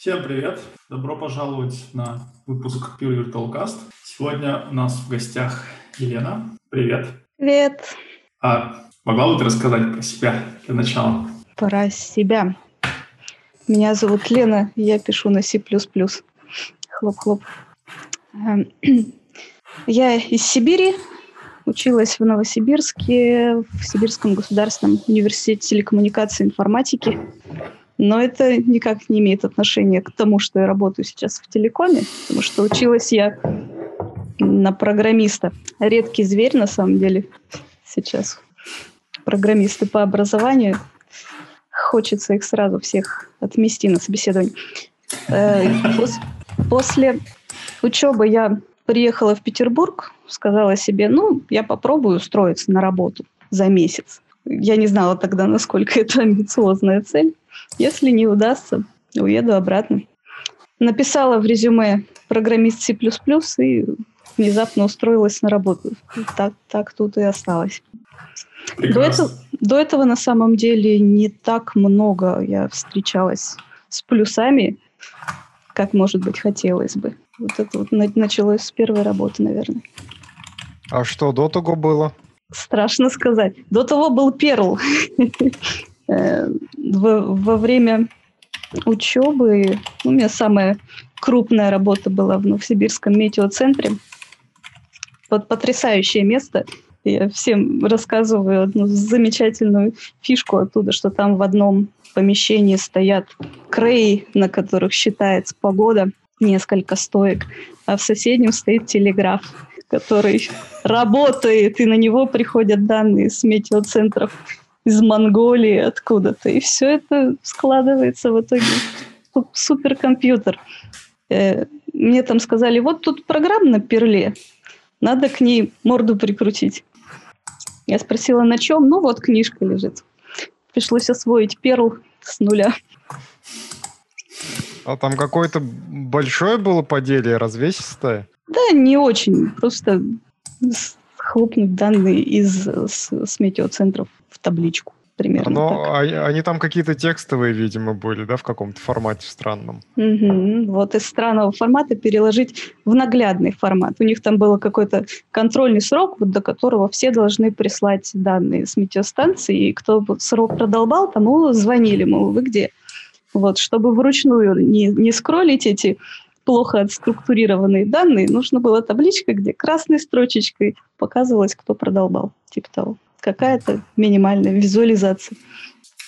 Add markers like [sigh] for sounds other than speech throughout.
Всем привет! Добро пожаловать на выпуск Pure Virtual Cast. Сегодня у нас в гостях Елена. Привет! Привет! А могла бы ты рассказать про себя для начала? Про себя. Меня зовут Лена, я пишу на C++. Хлоп-хлоп. Эм, [clears throat] я из Сибири, училась в Новосибирске, в Сибирском государственном университете телекоммуникации и информатики. Но это никак не имеет отношения к тому, что я работаю сейчас в телекоме, потому что училась я на программиста. Редкий зверь, на самом деле, сейчас. Программисты по образованию. Хочется их сразу всех отмести на собеседование. Э, после учебы я приехала в Петербург, сказала себе, ну, я попробую устроиться на работу за месяц. Я не знала тогда, насколько это амбициозная цель. Если не удастся, уеду обратно. Написала в резюме программист C++ и внезапно устроилась на работу. Так, так тут и осталось. До этого, до этого на самом деле не так много я встречалась с плюсами, как, может быть, хотелось бы. Вот это вот началось с первой работы, наверное. А что до того было? Страшно сказать. До того был Перл. [laughs] Э, во время учебы у меня самая крупная работа была в Новосибирском метеоцентре. Вот потрясающее место. Я всем рассказываю одну замечательную фишку оттуда, что там в одном помещении стоят крей, на которых считается погода несколько стоек, а в соседнем стоит телеграф, который работает, и на него приходят данные с метеоцентров из Монголии откуда-то. И все это складывается в итоге в суперкомпьютер. Э, мне там сказали, вот тут программа на перле, надо к ней морду прикрутить. Я спросила, на чем? Ну, вот книжка лежит. Пришлось освоить перл с нуля. А там какое-то большое было поделие, развесистое? Да, не очень. Просто хлопнуть данные из с, с метеоцентров в табличку примерно. Но так. Они там какие-то текстовые, видимо, были, да, в каком-то формате странном. Угу. Вот из странного формата переложить в наглядный формат. У них там был какой-то контрольный срок, вот до которого все должны прислать данные с метеостанции, и кто срок продолбал, тому звонили, мол, вы где? Вот, чтобы вручную не, не скроллить эти плохо отструктурированные данные, нужно было табличка, где красной строчечкой показывалось, кто продолбал. Типа того. Какая-то минимальная визуализация.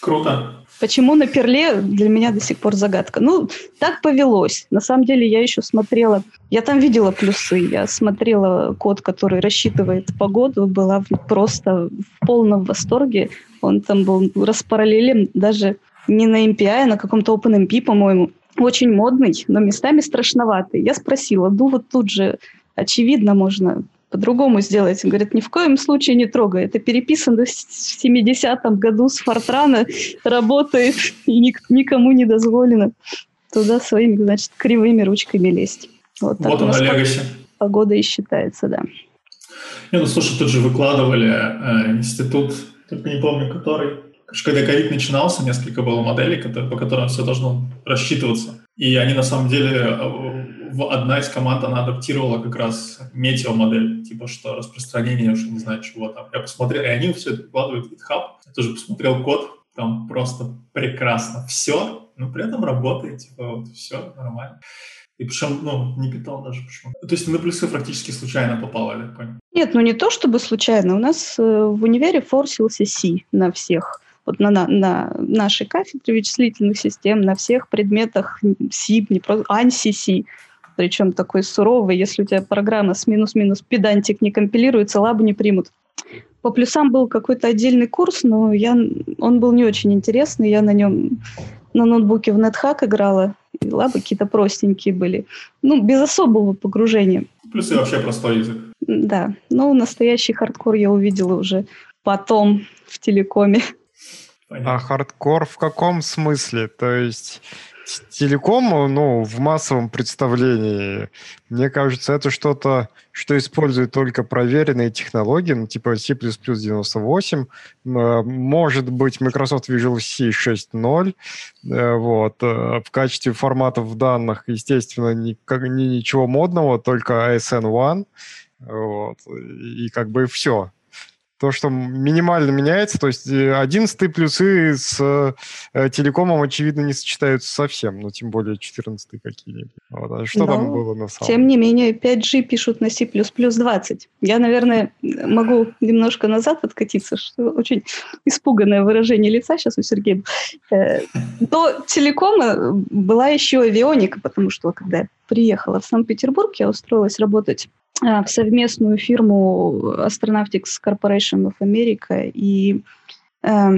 Круто. Почему на перле для меня до сих пор загадка. Ну, так повелось. На самом деле я еще смотрела, я там видела плюсы, я смотрела код, который рассчитывает погоду, была просто в полном восторге. Он там был распараллелен даже не на MPI, а на каком-то OpenMP, по-моему. Очень модный, но местами страшноватый. Я спросила, ну вот тут же очевидно можно по-другому сделать. Он говорит, ни в коем случае не трогай. Это переписано в 70-м году с Фортрана, работает и ник- никому не дозволено туда своими, значит, кривыми ручками лезть. Вот, вот она, Легаси. Погода и считается, да. Не, ну слушай, тут же выкладывали э, институт, только не помню который, когда ковид начинался, несколько было моделей, которые, по которым все должно рассчитываться. И они на самом деле, э, одна из команд, она адаптировала как раз метеомодель, типа что распространение, я уже не знаю чего там. Я посмотрел, и они все это выкладывают в GitHub. Я тоже посмотрел код, там просто прекрасно все, но при этом работает, типа вот все нормально. И причем, ну, не питал даже почему. То есть на плюсы практически случайно попало, я понял? Нет, ну не то чтобы случайно. У нас э, в универе форсился C на всех вот на, на, на нашей кафедре вычислительных систем, на всех предметах СИП, не просто ANSI-C, причем такой суровый, если у тебя программа с минус-минус педантик не компилируется, лабу не примут. По плюсам был какой-то отдельный курс, но я, он был не очень интересный, я на нем на ноутбуке в NetHack играла, и лабы какие-то простенькие были. Ну, без особого погружения. Плюсы вообще простой язык. Да, но настоящий хардкор я увидела уже потом в телекоме. Понятно. А хардкор в каком смысле? То есть телеком, ну, в массовом представлении, мне кажется, это что-то, что использует только проверенные технологии, ну, типа C++ 98, может быть, Microsoft Visual C 6.0, э, вот. Э, в качестве форматов данных, естественно, ни, ничего модного, только ASN One, вот. И как бы все то, что минимально меняется, то есть 11 плюсы с э, телекомом, очевидно, не сочетаются совсем, ну, тем более 14 какие-нибудь. Вот. А что Но, там было на самом Тем не менее, 5G пишут на C++ 20. Я, наверное, могу немножко назад откатиться, что очень испуганное выражение лица сейчас у Сергея. Э, до телекома была еще авионика, потому что когда приехала в Санкт-Петербург, я устроилась работать а, в совместную фирму Astronautics Corporation of America и э,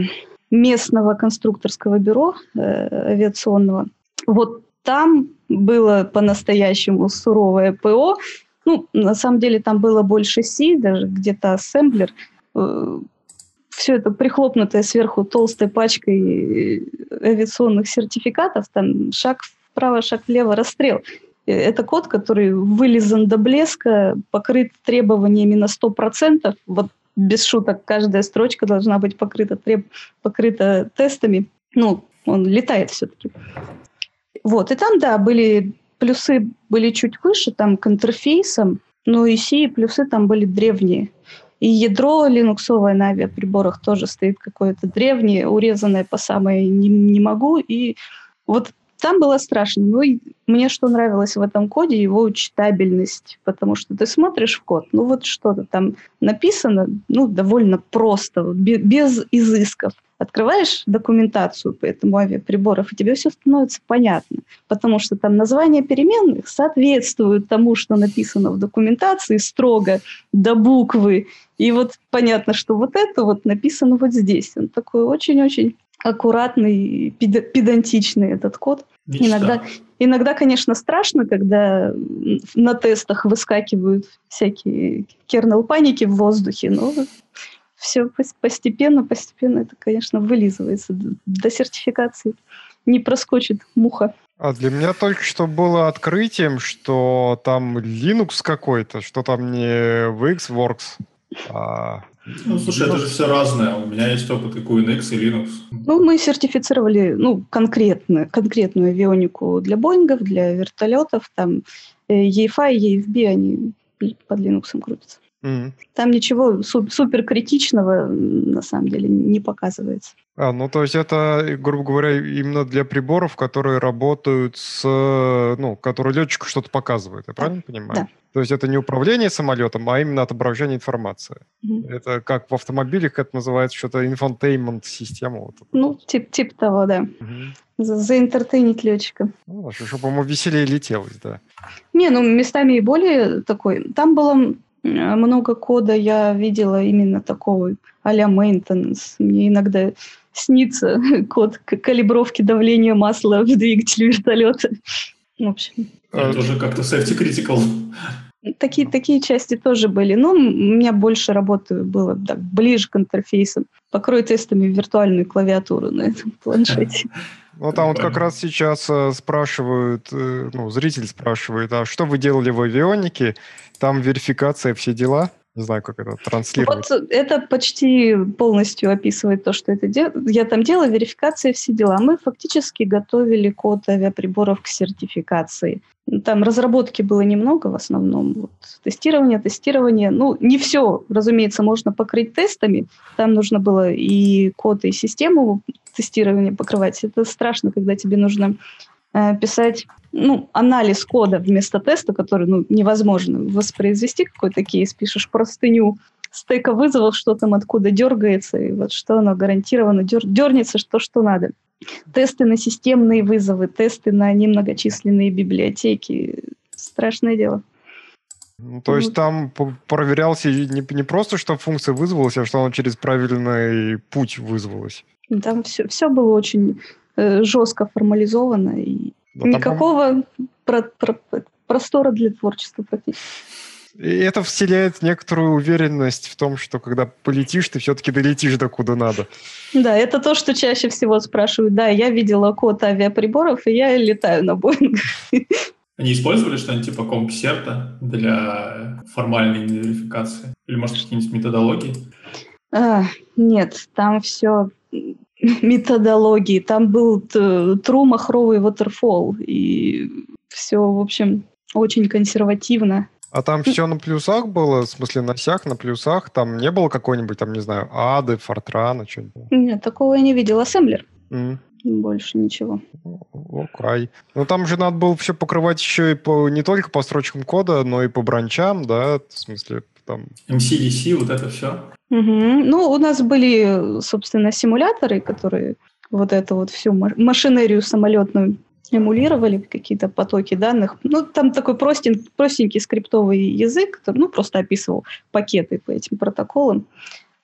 местного конструкторского бюро э, авиационного. Вот там было по-настоящему суровое ПО. Ну, на самом деле там было больше Си, даже где-то ассемблер. Э, все это прихлопнутое сверху толстой пачкой авиационных сертификатов, там шаг вправо, шаг влево, расстрел. Это код, который вылизан до блеска, покрыт требованиями на 100%. Вот без шуток, каждая строчка должна быть покрыта, треб... покрыта тестами. Ну, он летает все-таки. Вот, и там, да, были плюсы были чуть выше, там к интерфейсам, но и C плюсы там были древние. И ядро линуксовое на авиаприборах тоже стоит какое-то древнее, урезанное по самое не, не могу. И вот там было страшно. Ну, и мне что нравилось в этом коде, его читабельность, потому что ты смотришь в код, ну вот что-то там написано, ну, довольно просто, без изысков. Открываешь документацию по этому авиаприборов, и тебе все становится понятно, потому что там названия переменных соответствуют тому, что написано в документации строго до буквы. И вот понятно, что вот это вот написано вот здесь. Он такой очень-очень аккуратный, педантичный этот код. Иногда, иногда, конечно, страшно, когда на тестах выскакивают всякие кернел-паники в воздухе, но все постепенно, постепенно это, конечно, вылизывается. До сертификации не проскочит муха. А для меня только что было открытием, что там Linux какой-то, что там не VxWorks, а ну, слушай, это же все разное. У меня есть опыт и QNX, и Linux. Ну, мы сертифицировали ну, конкретно, конкретную авионику для Боингов, для вертолетов. Там EFI, EFB, они под Linux крутятся. Mm-hmm. Там ничего супер критичного на самом деле не показывается. А, ну то есть это, грубо говоря, именно для приборов, которые работают с, ну, которые летчику что-то показывают, я да. правильно понимаю? Да. То есть это не управление самолетом, а именно отображение информации. Mm-hmm. Это как в автомобилях это называется что-то infotainment система. Вот ну, тип, тип того, да. Mm-hmm. За, заинтертейнить летчика. Ну, чтобы ему веселее летелось, да. Не, ну местами и более такой. Там было много кода я видела именно такого а-ля maintenance. Мне иногда снится [laughs] код калибровки давления масла в двигателе вертолета. В общем. Это уже как-то safety critical. Такие, такие части тоже были. Но у меня больше работы было так, ближе к интерфейсам. Покрой тестами виртуальную клавиатуру на этом [laughs] планшете. Ну, там вот как раз сейчас э, спрашивают, э, ну, зритель спрашивает, а что вы делали в авионике? Там верификация, все дела? Не знаю, как это транслировать. Вот это почти полностью описывает то, что это дел... я там делала, верификация, все дела. Мы фактически готовили код авиаприборов к сертификации. Там разработки было немного в основном. Вот, тестирование, тестирование. Ну, не все, разумеется, можно покрыть тестами. Там нужно было и код, и систему тестирования покрывать. Это страшно, когда тебе нужно э, писать ну, анализ кода вместо теста, который ну, невозможно воспроизвести, какой-то кейс, пишешь простыню стека вызовов, что там откуда дергается, и вот что оно гарантированно дер, дернется, что что надо. Тесты на системные вызовы, тесты на немногочисленные библиотеки. Страшное дело. Ну, то есть там проверялся не, не просто, что функция вызвалась, а что она через правильный путь вызвалась. Там все, все было очень жестко формализовано, и да, Никакого про, про, простора для творчества практически. И это вселяет некоторую уверенность в том, что когда полетишь, ты все-таки долетишь до куда надо. Да, это то, что чаще всего спрашивают. Да, я видела код авиаприборов, и я летаю на Боинг. Они использовали что-нибудь типа компсерта для формальной верификации? Или, может, какие-нибудь методологии? А, нет, там все [laughs] методологии. Там был true махровый waterfall. И все, в общем, очень консервативно. А там все на плюсах было, в смысле на сях, на плюсах? Там не было какой-нибудь, там, не знаю, ады, фортрана, что-нибудь? Нет, такого я не видел. Ассемблер. Mm. Больше ничего. О, край. Ну, там же надо было все покрывать еще и по, не только по строчкам кода, но и по бранчам, да, в смысле, там... MCDC, вот это все. Угу. Ну, у нас были, собственно, симуляторы, которые вот эту вот всю машинерию самолетную эмулировали, какие-то потоки данных. Ну, там такой простенький, простенький скриптовый язык, который, ну, просто описывал пакеты по этим протоколам,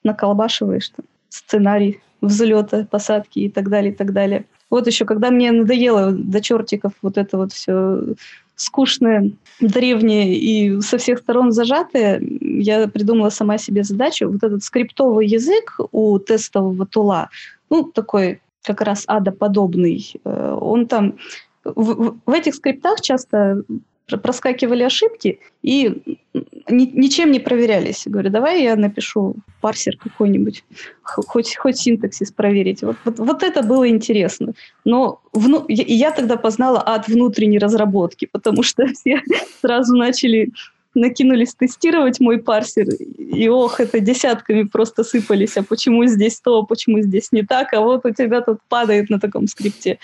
наколбашиваешь там сценарий взлета, посадки и так далее, и так далее. Вот еще, когда мне надоело до чертиков вот это вот все скучное, древнее и со всех сторон зажатое, я придумала сама себе задачу. Вот этот скриптовый язык у тестового тула, ну, такой как раз адоподобный, э, он там... В, в этих скриптах часто проскакивали ошибки и ни, ничем не проверялись. Говорю, давай я напишу парсер какой-нибудь, хоть, хоть синтаксис проверить. Вот, вот, вот это было интересно. Но вну, я, я тогда познала от внутренней разработки, потому что [laughs] все сразу начали накинулись тестировать мой парсер, и ох, это десятками просто сыпались, а почему здесь то, почему здесь не так, а вот у тебя тут падает на таком скрипте.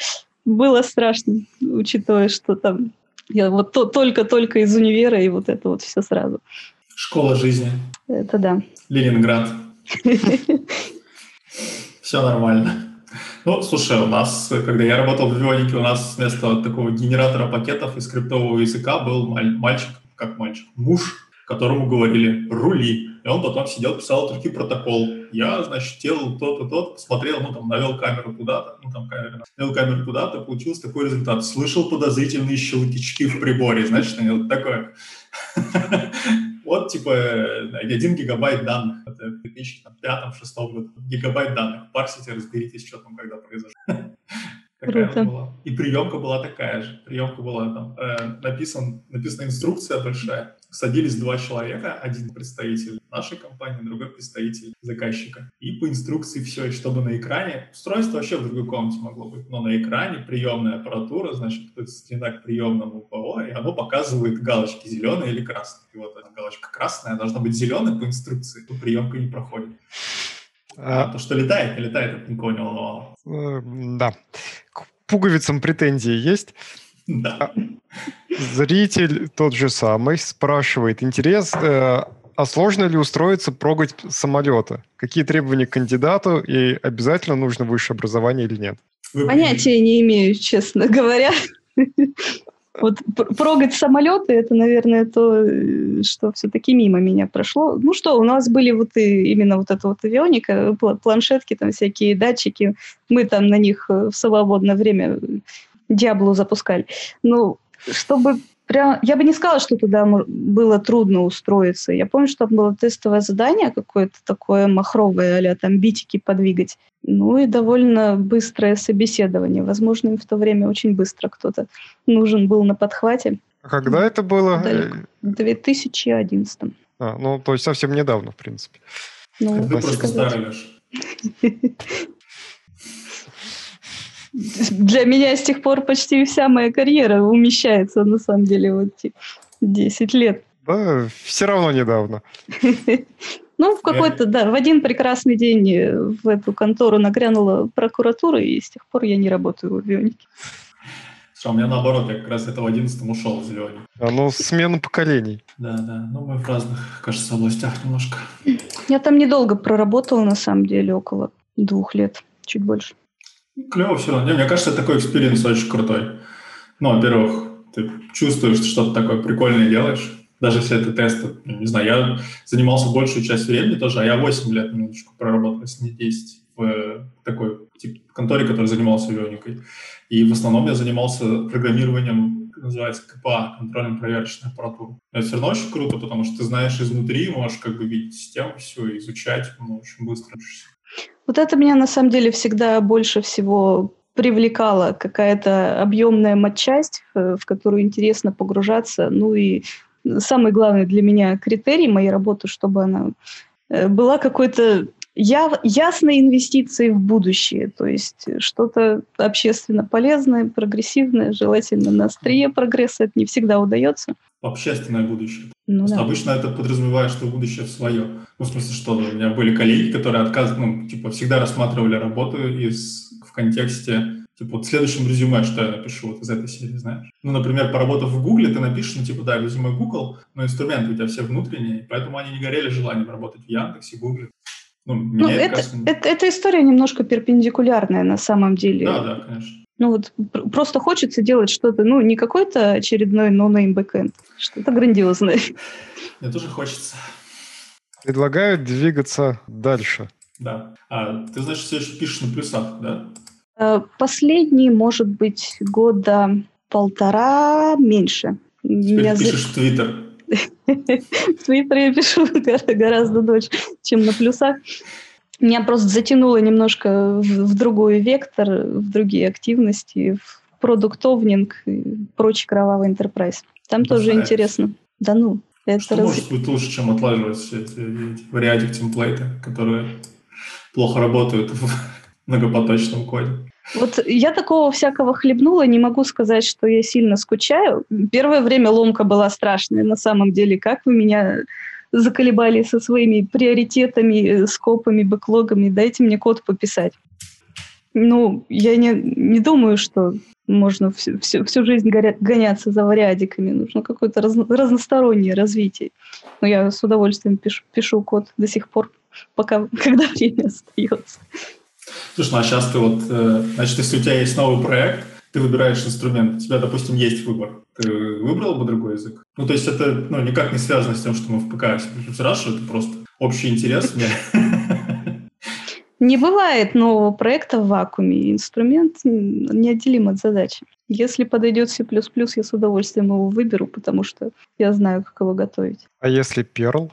Было страшно, учитывая, что там я вот то, только-только из универа, и вот это вот все сразу. Школа жизни. Это да. Ленинград. [laughs] Все нормально. Ну, слушай, у нас, когда я работал в Вионике, у нас вместо такого генератора пакетов и скриптового языка был мальчик, как мальчик, муж, которому говорили «рули». И он потом сидел, писал такой протокол. Я, значит, делал то-то, то смотрел, ну, там, навел камеру куда-то, ну, там, камера, навел камеру куда-то, получился такой результат. Слышал подозрительные щелчки в приборе, значит, вот такое. [laughs] Вот, типа, один гигабайт данных. Это в 2005-2006 году. Гигабайт данных. Парсите, разберитесь, что там когда произошло. [laughs] Такая Круто. была. И приемка была такая же. Приемка была там, э, написан, написана инструкция большая. Садились два человека, один представитель нашей компании, другой представитель заказчика. И по инструкции все, и чтобы на экране, устройство вообще в другой комнате могло быть, но на экране приемная аппаратура, значит, подсоединена к приемному ПО, и оно показывает галочки зеленые или красные. И вот эта галочка красная должна быть зеленой по инструкции, то приемка не проходит. А, а то, что летает, не летает, это никого не волновало. Э, да. Пуговицам претензии есть? Да. А, зритель тот же самый спрашивает, интерес, э, а сложно ли устроиться прогать самолета? Какие требования к кандидату и обязательно нужно высшее образование или нет? Понятия не имею, честно говоря. [laughs] Вот прогать самолеты, это, наверное, то, э, что все-таки мимо меня прошло. Ну что, у нас были вот и именно вот эта вот авионика, планшетки, там всякие датчики. Мы там на них э, в свободное время Диаблу запускали. Ну, чтобы прям... Я бы не сказала, что туда было трудно устроиться. Я помню, что там было тестовое задание какое-то такое махровое, а там битики подвигать. Ну и довольно быстрое собеседование. Возможно, им в то время очень быстро кто-то нужен был на подхвате. А когда это было? В 2011. А, ну, то есть совсем недавно, в принципе. Ну, Ты просто старый, [laughs] для меня с тех пор почти вся моя карьера умещается, на самом деле, вот 10 лет. Да, все равно недавно. [laughs] Ну, в какой-то, да, в один прекрасный день в эту контору нагрянула прокуратура, и с тех пор я не работаю в Бионике. Что, у меня наоборот, я как раз это в одиннадцатом ушел в зеленый. А ну, смена поколений. Да, да. Ну, мы в разных, кажется, областях немножко. Я там недолго проработала, на самом деле, около двух лет, чуть больше. Клево все равно. Мне кажется, такой experience очень крутой. Ну, во-первых, ты чувствуешь, что что-то такое прикольное делаешь. Даже если это тесты, ну, не знаю, я занимался большую часть времени тоже, а я 8 лет минуточку проработал, если не 10, в такой типа, конторе, которая занимался авионикой. И в основном я занимался программированием называется КПА, контрольно-проверочная аппаратура. Это все равно очень круто, потому что ты знаешь изнутри, можешь как бы видеть систему все, изучать, ну, очень быстро учишься. Вот это меня на самом деле всегда больше всего привлекала какая-то объемная матчасть, э, в которую интересно погружаться. Ну и самый главный для меня критерий моей работы, чтобы она э, была какой-то я, ясной инвестицией в будущее, то есть что-то общественно полезное, прогрессивное, желательно на острие прогресса, это не всегда удается. Общественное будущее. Ну, да. Обычно это подразумевает, что будущее свое. Ну, в смысле, что у меня были коллеги, которые отказывали, ну, типа, всегда рассматривали работу из, в контексте Типа, вот в следующем резюме, что я напишу вот из этой серии, знаешь? Ну, например, поработав в Гугле, ты напишешь, ну, типа, да, резюме Google, но инструменты у тебя все внутренние, поэтому они не горели желанием работать в Яндексе, Гугле. Ну, ну это, кажется... это, эта история немножко перпендикулярная на самом деле. Да, да, конечно. Ну вот просто хочется делать что-то, ну не какой-то очередной no-name backend, что-то грандиозное. Мне тоже хочется. Предлагаю двигаться дальше. Да. А ты, значит, все еще пишешь на плюсах, да? Э, последний, может быть, года полтора меньше. Теперь Меня пишешь в Твиттер. [laughs] В Твиттере я пишу гораздо дольше, чем на плюсах. Меня просто затянуло немножко в, в другой вектор, в другие активности, в продуктовнинг и прочий кровавый enterprise. Там да тоже интересно. Да ну. Это Что раз... может быть лучше, чем отлаживать все эти, эти вариатик темплейты, которые плохо работают в [laughs] многопоточном коде? Вот я такого всякого хлебнула, не могу сказать, что я сильно скучаю. Первое время ломка была страшная, на самом деле. Как вы меня заколебали со своими приоритетами, скопами, бэклогами, дайте мне код пописать. Ну, я не, не думаю, что можно всю, всю, всю жизнь горя, гоняться за вариадиками. Нужно какое-то раз, разностороннее развитие. Но я с удовольствием пишу, пишу код до сих пор, пока, [laughs] когда время остается. Слушай, ну а сейчас ты вот, э, значит, если у тебя есть новый проект, ты выбираешь инструмент, у тебя, допустим, есть выбор. Ты выбрал бы другой язык? Ну, то есть это ну, никак не связано с тем, что мы в ПК спрашиваем, это просто общий интерес. Не бывает нового проекта в вакууме. Инструмент неотделим от задачи. Если подойдет C++, я с удовольствием его выберу, потому что я знаю, как его готовить. А если Perl?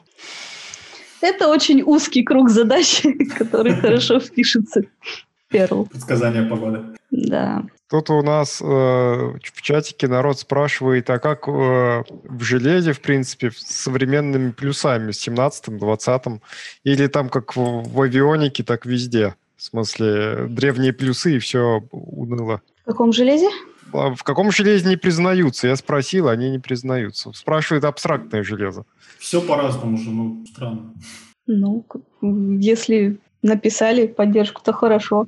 Это очень узкий круг задач, [laughs] который хорошо впишется в Perl. Предсказание погоды. Да. Тут у нас э, в чатике народ спрашивает, а как э, в железе, в принципе, с современными плюсами, с 17-м, 20-м, или там как в, в авионике, так везде? В смысле, древние плюсы и все уныло. В каком железе? А в каком железе не признаются? Я спросил, они не признаются. Спрашивают абстрактное железо. Все по-разному же, ну, странно. Ну, если написали поддержку, то хорошо.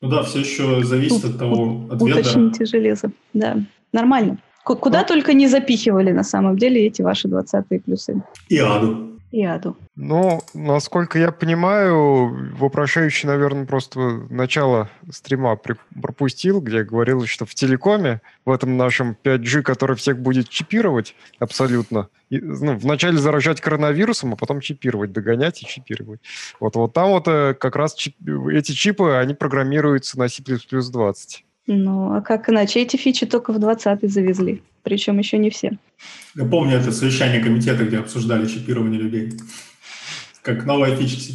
Ну да, все еще зависит Тут, от того, от Уточните железо, да. Нормально. Куда ну, только не запихивали на самом деле эти ваши 20-е плюсы. И аду и аду. Ну, насколько я понимаю, вопрошающий, наверное, просто начало стрима пропустил, где говорилось, что в телекоме, в этом нашем 5G, который всех будет чипировать абсолютно, и, ну, вначале заражать коронавирусом, а потом чипировать, догонять и чипировать. Вот, вот там вот э, как раз чип, эти чипы, они программируются на C++20. Ну, а как иначе? Эти фичи только в 20 завезли, причем еще не все. Я помню это совещание комитета, где обсуждали чипирование людей. Как новая фича C++.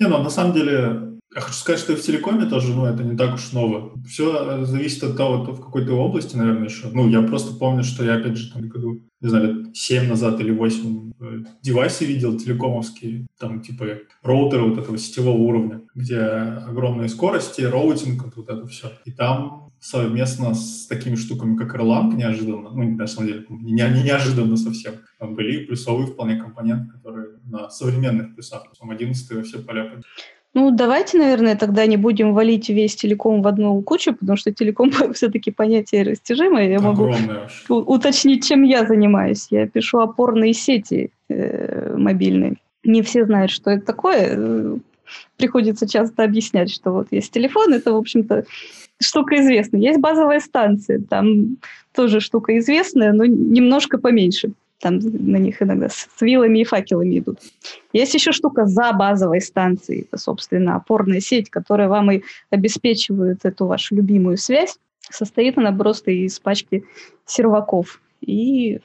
Не, ну, на самом деле, я хочу сказать, что и в телекоме тоже, ну, это не так уж ново. Все зависит от того, то в какой то области, наверное, еще. Ну, я просто помню, что я, опять же, там, году, не знаю, лет 7 назад или 8 э, девайсы видел телекомовские, там, типа, роутеры вот этого сетевого уровня, где огромные скорости, роутинг, вот это все. И там совместно с такими штуками, как Erlang, неожиданно, ну, на самом деле, не, не неожиданно совсем, были плюсовые вполне компоненты, которые на современных плюсах, там 11 все дела ну, давайте, наверное, тогда не будем валить весь телеком в одну кучу, потому что телеком [laughs] все-таки понятие растяжимое. Я могу уточнить, чем я занимаюсь. Я пишу опорные сети э, мобильные. Не все знают, что это такое. Приходится часто объяснять, что вот есть телефон, это, в общем-то, штука известная. Есть базовая станция, там тоже штука известная, но немножко поменьше там на них иногда с вилами и факелами идут. Есть еще штука за базовой станцией, это, собственно, опорная сеть, которая вам и обеспечивает эту вашу любимую связь. Состоит она просто из пачки серваков. И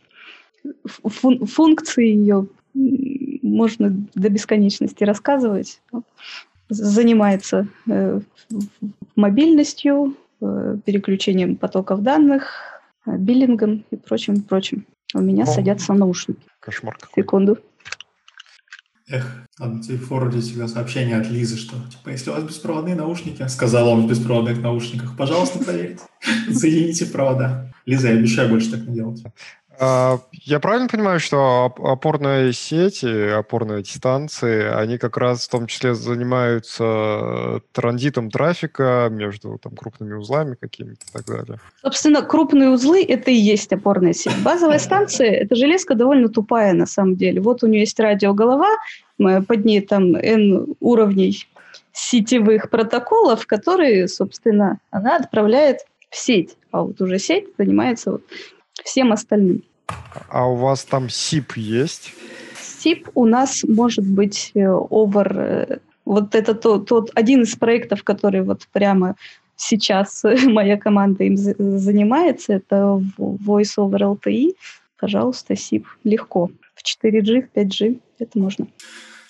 фун функции ее можно до бесконечности рассказывать. Занимается э, мобильностью, э, переключением потоков данных, э, биллингом и прочим, прочим. У меня О, садятся наушники. Кошмар какой. Секунду. Эх, надо тебе форвардить всегда сообщение от Лизы, что, типа, если у вас беспроводные наушники, сказал он в беспроводных наушниках, пожалуйста, проверьте, [laughs] соедините провода. Лиза, я обещаю больше так не делать. А, я правильно понимаю, что опорные сети, опорные станции, они как раз в том числе занимаются транзитом трафика между там, крупными узлами какими-то и так далее? Собственно, крупные узлы – это и есть опорная сеть. Базовая станция – это железка довольно тупая на самом деле. Вот у нее есть радиоголова, под ней там N уровней сетевых протоколов, которые, собственно, она отправляет в сеть. А вот уже сеть занимается вот всем остальным. А у вас там SIP есть? SIP у нас может быть э, over... Э, вот это тот, тот один из проектов, который вот прямо сейчас [laughs] моя команда им занимается, это Voice over LTE. Пожалуйста, SIP. Легко. В 4G, в 5G это можно.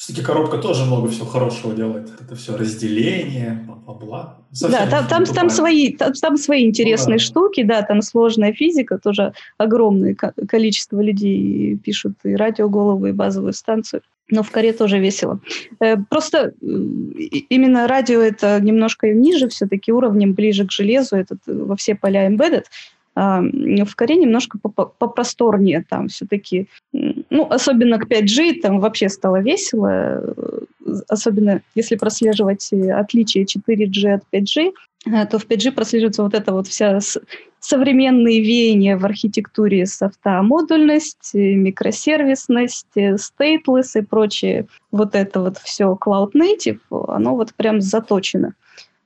Все-таки коробка тоже много всего хорошего делает. Это все разделение, бла-бла-бла. Да, там, там, там, свои, там, там свои интересные ну, да. штуки, да, там сложная физика, тоже огромное количество людей пишут и радиоголовы, и базовую станцию. Но в коре тоже весело. Э, просто именно радио это немножко ниже все-таки уровнем, ближе к железу, это во все поля embedded. А, в коре немножко попросторнее там все-таки. Ну, особенно к 5G там вообще стало весело. Э, особенно если прослеживать отличие 4G от 5G, э, то в 5G прослеживается вот эта вот вся современные веяния в архитектуре софта, модульность, микросервисность, stateless и прочее. Вот это вот все cloud native, оно вот прям заточено.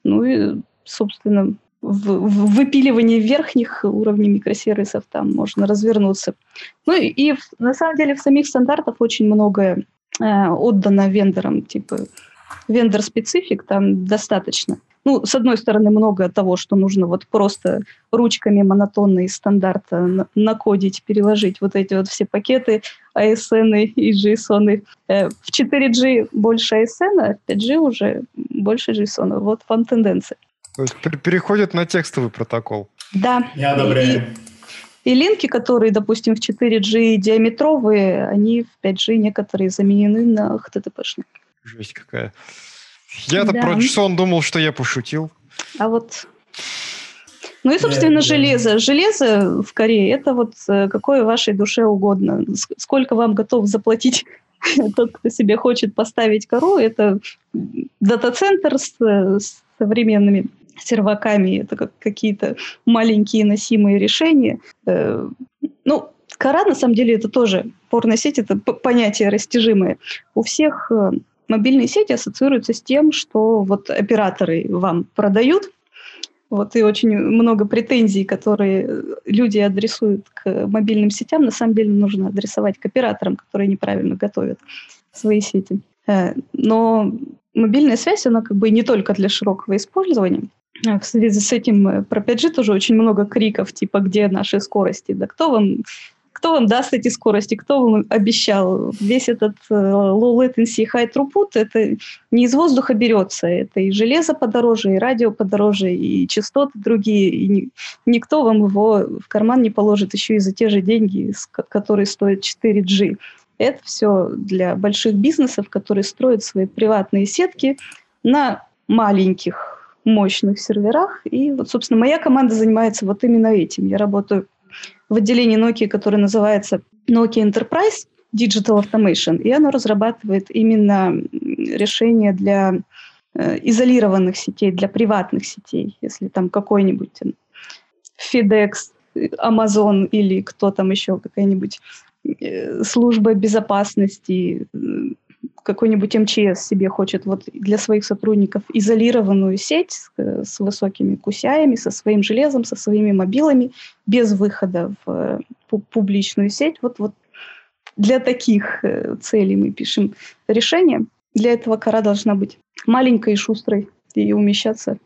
Ну и, собственно, выпиливании верхних уровней микросервисов там можно развернуться. Ну и, и в, на самом деле в самих стандартах очень многое э, отдано вендорам, типа вендор-специфик там достаточно. Ну, с одной стороны, много того, что нужно вот просто ручками монотонно из стандарта накодить, переложить вот эти вот все пакеты ASN и JSON. Э, в 4G больше ASN, а в 5G уже больше JSON. Вот вам тенденция. То есть переходит на текстовый протокол. Да. Я одобряю. И, и линки, которые, допустим, в 4G диаметровые, они в 5G некоторые заменены на HTTP-шные. Жесть какая. Я-то да. про JSON думал, что я пошутил. А вот... Ну и, собственно, yeah, железо. Yeah. Железо в Корее – это вот э, какое вашей душе угодно. Сколько вам готов заплатить [laughs] тот, кто себе хочет поставить кору, это дата-центр с, с современными серваками, это как какие-то маленькие носимые решения. Э, ну, кора, на самом деле, это тоже порная сеть, это понятие растяжимое. У всех э, мобильные сети ассоциируются с тем, что вот операторы вам продают, вот и очень много претензий, которые люди адресуют к мобильным сетям, на самом деле нужно адресовать к операторам, которые неправильно готовят свои сети. Э, но мобильная связь, она как бы не только для широкого использования. А в связи с этим э, про 5G тоже очень много криков, типа, где наши скорости? Да кто вам, кто вам даст эти скорости? Кто вам обещал? Весь этот э, low latency, high throughput, это не из воздуха берется. Это и железо подороже, и радио подороже, и частоты другие. И ни, никто вам его в карман не положит еще и за те же деньги, которые стоят 4G. Это все для больших бизнесов, которые строят свои приватные сетки на маленьких мощных серверах. И вот, собственно, моя команда занимается вот именно этим. Я работаю в отделении Nokia, которое называется Nokia Enterprise Digital Automation, и оно разрабатывает именно решения для э, изолированных сетей, для приватных сетей. Если там какой-нибудь FedEx, Amazon или кто там еще, какая-нибудь э, служба безопасности, какой-нибудь МЧС себе хочет вот для своих сотрудников изолированную сеть с, э, с высокими кусяями, со своим железом, со своими мобилами, без выхода в э, публичную сеть. Вот, вот для таких э, целей мы пишем решение. Для этого кора должна быть маленькой и шустрой и умещаться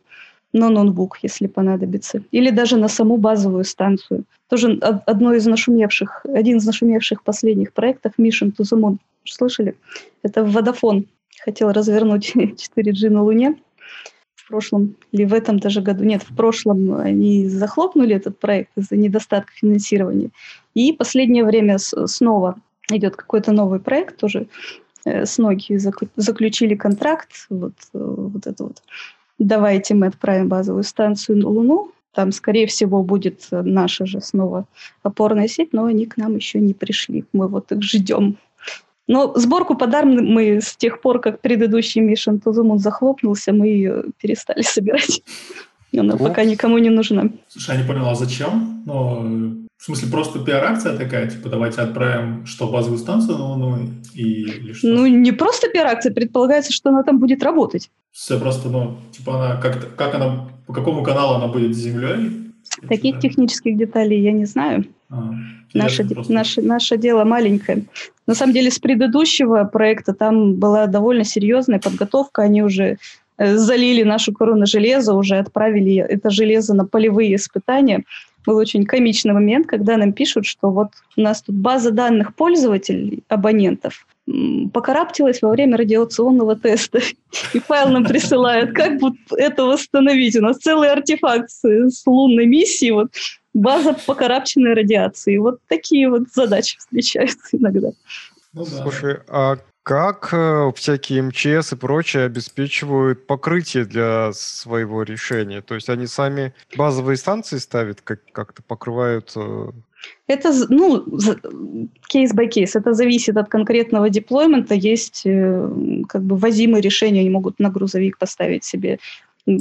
на ноутбук, если понадобится, или даже на саму базовую станцию. Тоже одно из нашумевших, один из нашумевших последних проектов Mission to the Moon. Слышали? Это Vodafone хотел развернуть [laughs] 4G на Луне в прошлом, или в этом даже году, нет, в прошлом они захлопнули этот проект из-за недостатка финансирования. И последнее время снова идет какой-то новый проект, тоже э, с Nokia заключили контракт, вот, э, вот это вот. Давайте мы отправим базовую станцию на Луну. Там, скорее всего, будет наша же снова опорная сеть, но они к нам еще не пришли. Мы вот их ждем. Но сборку подарм мы с тех пор, как предыдущий the Moon захлопнулся, мы ее перестали собирать. Она ну, пока никому не нужна. Слушай, я не поняла, зачем? Ну, в смысле, просто пиар-акция такая, типа, давайте отправим, что, базовую станцию на Луну и, или что? Ну, не просто пиар-акция, предполагается, что она там будет работать. Все просто, ну, типа, она, как, как она, по какому каналу она будет с Землей? Таких технических деталей я не знаю. А, наше, просто... наше, наше дело маленькое. На самом деле, с предыдущего проекта там была довольно серьезная подготовка. Они уже э, залили нашу корону железа, уже отправили это железо на полевые испытания. Был очень комичный момент, когда нам пишут, что вот у нас тут база данных пользователей, абонентов, покараптилась во время радиационного теста. [laughs] И файл нам присылают. Как вот это восстановить? У нас целый артефакт с лунной миссии. Вот база покарапченной радиации. Вот такие вот задачи встречаются иногда. Ну, да. Слушай, а как э, всякие МЧС и прочее обеспечивают покрытие для своего решения? То есть они сами базовые станции ставят, как- как-то покрывают... Это, ну, кейс by кейс. Это зависит от конкретного деплоймента. Есть э, как бы возимые решения. Они могут на грузовик поставить себе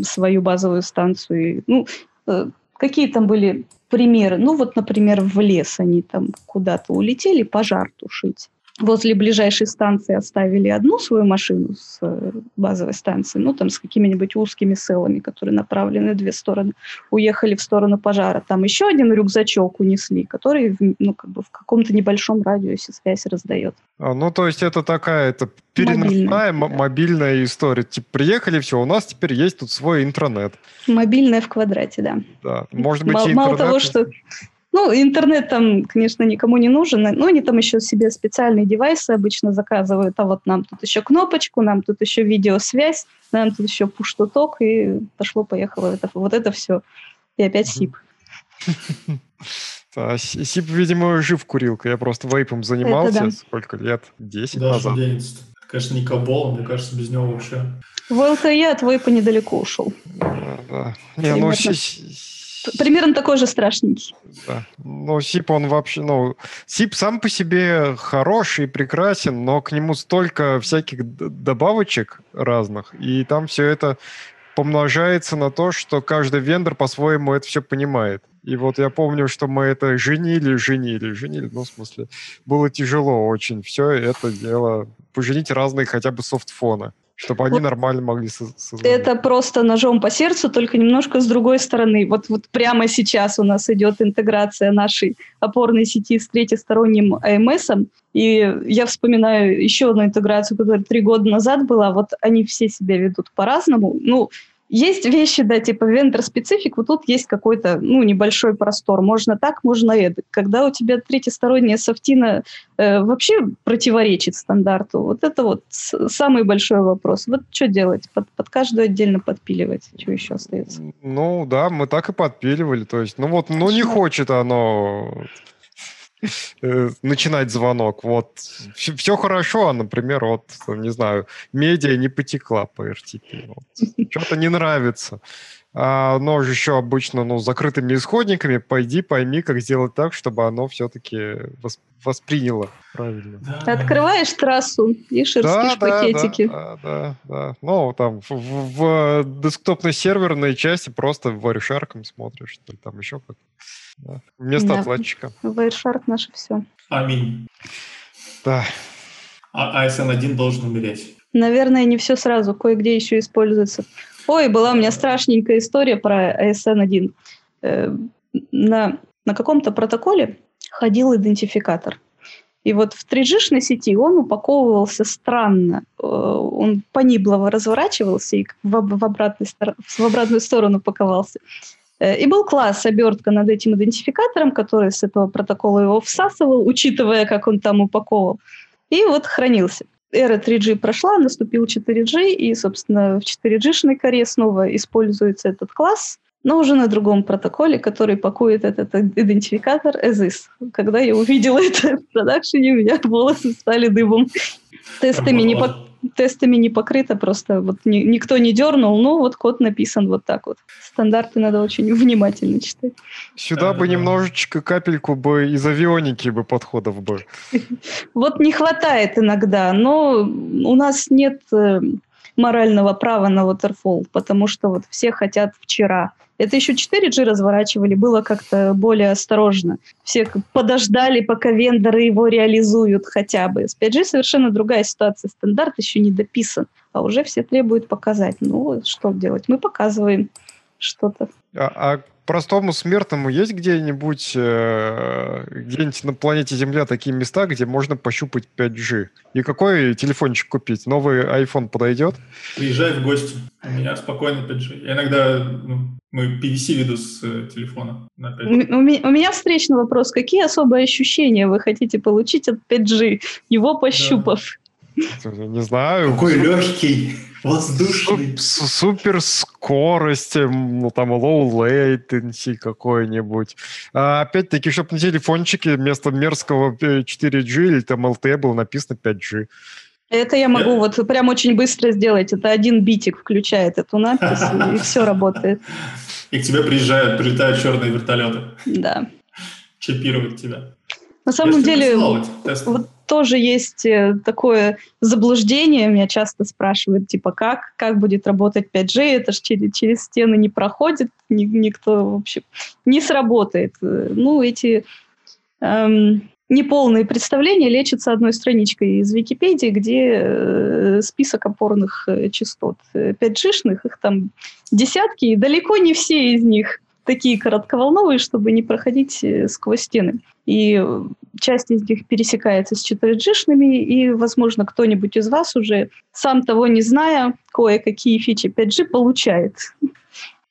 свою базовую станцию. Ну, э, какие там были примеры? Ну, вот, например, в лес они там куда-то улетели пожар тушить возле ближайшей станции оставили одну свою машину с э, базовой станции, ну, там, с какими-нибудь узкими селами, которые направлены в две стороны, уехали в сторону пожара. Там еще один рюкзачок унесли, который, ну, как бы в каком-то небольшом радиусе связь раздает. А, ну, то есть это такая, это переносная мобильная, мобильная история. Типа, приехали, все, у нас теперь есть тут свой интернет. Мобильная в квадрате, да. Да, может быть, Мало, интернет... мало того, что ну, интернет там, конечно, никому не нужен, но они там еще себе специальные девайсы обычно заказывают, а вот нам тут еще кнопочку, нам тут еще видеосвязь, нам тут еще push-to-talk, и пошло-поехало это, вот это все. И опять СИП. [laughs] СИП, видимо, жив курилка. Я просто вейпом занимался. Сколько лет? Десять назад. Конечно, не кабол, мне кажется, без него вообще. В LTE от вейпа недалеко ушел. Да, да. Не, ну, Примерно такой же страшненький. Да. Ну, СИП, он вообще, ну, СИП сам по себе хороший и прекрасен, но к нему столько всяких добавочек разных, и там все это помножается на то, что каждый вендор по-своему это все понимает. И вот я помню, что мы это женили, женили, женили, ну, в смысле, было тяжело очень все это дело, поженить разные хотя бы софтфоны чтобы они вот нормально могли создавать. Это просто ножом по сердцу, только немножко с другой стороны. Вот, вот прямо сейчас у нас идет интеграция нашей опорной сети с третьесторонним АМС, и я вспоминаю еще одну интеграцию, которая три года назад была. Вот они все себя ведут по-разному. Ну, есть вещи, да, типа вендор-специфик, вот тут есть какой-то, ну, небольшой простор. Можно так, можно это. Когда у тебя третьесторонняя софтина э, вообще противоречит стандарту, вот это вот самый большой вопрос. Вот что делать? Под, под каждую отдельно подпиливать? Что еще остается? Ну, да, мы так и подпиливали. То есть, ну вот, ну не хочет оно начинать звонок. Вот все, все хорошо, а, например, вот, не знаю, медиа не потекла по RTP. Вот. Что-то не нравится. А, но же еще обычно ну, с закрытыми исходниками пойди пойми, как сделать так, чтобы оно все-таки восп- восприняло правильно. Да, Открываешь трассу и шерстишь да, пакетики. Да, да, да. Ну, там в, в, в десктопной серверной части просто в Wireshark смотришь, что там еще как да. Вместо да. отладчика. Wireshark наше все. Аминь. Да. А ASN1 должен умереть. Наверное, не все сразу. Кое-где еще используется. Ой, была у меня страшненькая история про ASN1. Э, на, на каком-то протоколе ходил идентификатор. И вот в 3G-шной сети он упаковывался странно. Э, он пониблово разворачивался и в, в, обратной, в обратную сторону паковался. Э, и был класс, обертка над этим идентификатором, который с этого протокола его всасывал, учитывая, как он там упаковал. И вот хранился. Эра 3G прошла, наступил 4G, и, собственно, в 4G-шной коре снова используется этот класс, но уже на другом протоколе, который пакует этот идентификатор as is. Когда я увидела [laughs] это в продакшене, у меня волосы стали дыбом. Тестами не, по, тестами не покрыто, просто вот ни, никто не дернул, ну вот код написан вот так вот. Стандарты надо очень [laughs] внимательно читать. Сюда бы немножечко капельку бы из авионики бы подходов бы. [laughs] Вот не хватает иногда, но у нас нет э, морального права на waterfall, потому что вот все хотят вчера. Это еще 4G разворачивали, было как-то более осторожно. Все подождали, пока вендоры его реализуют хотя бы. С 5G совершенно другая ситуация. Стандарт еще не дописан, а уже все требуют показать. Ну, что делать? Мы показываем что-то. А, а простому смертному есть где-нибудь, э, где-нибудь на планете Земля такие места, где можно пощупать 5G? И какой телефончик купить? Новый iPhone подойдет? Приезжай в гости. У меня спокойно 5G. Я иногда ну, мы PVC веду с э, телефона на 5G. У, у, у меня встречный вопрос. Какие особые ощущения вы хотите получить от 5G, его пощупав? Не знаю. Какой легкий, воздушный. Супер скорость, ну там low latency какой-нибудь. А, опять-таки, чтобы на телефончике вместо мерзкого 4G или там LTE было написано 5G. Это я могу вот прям очень быстро сделать. Это один битик включает эту надпись, [laughs] и все работает. И к тебе приезжают, прилетают черные вертолеты. Да. Чипировать тебя. На самом деле, вот тоже есть э, такое заблуждение, меня часто спрашивают, типа, как, как будет работать 5G, это же через, через стены не проходит, ни, никто, в общем, не сработает. Э, ну, эти эм, неполные представления лечатся одной страничкой из Википедии, где э, список опорных э, частот 5G-шных, их там десятки, и далеко не все из них такие коротковолновые, чтобы не проходить сквозь стены. И часть из них пересекается с 4G-шными, и, возможно, кто-нибудь из вас уже, сам того не зная, кое-какие фичи 5G получает.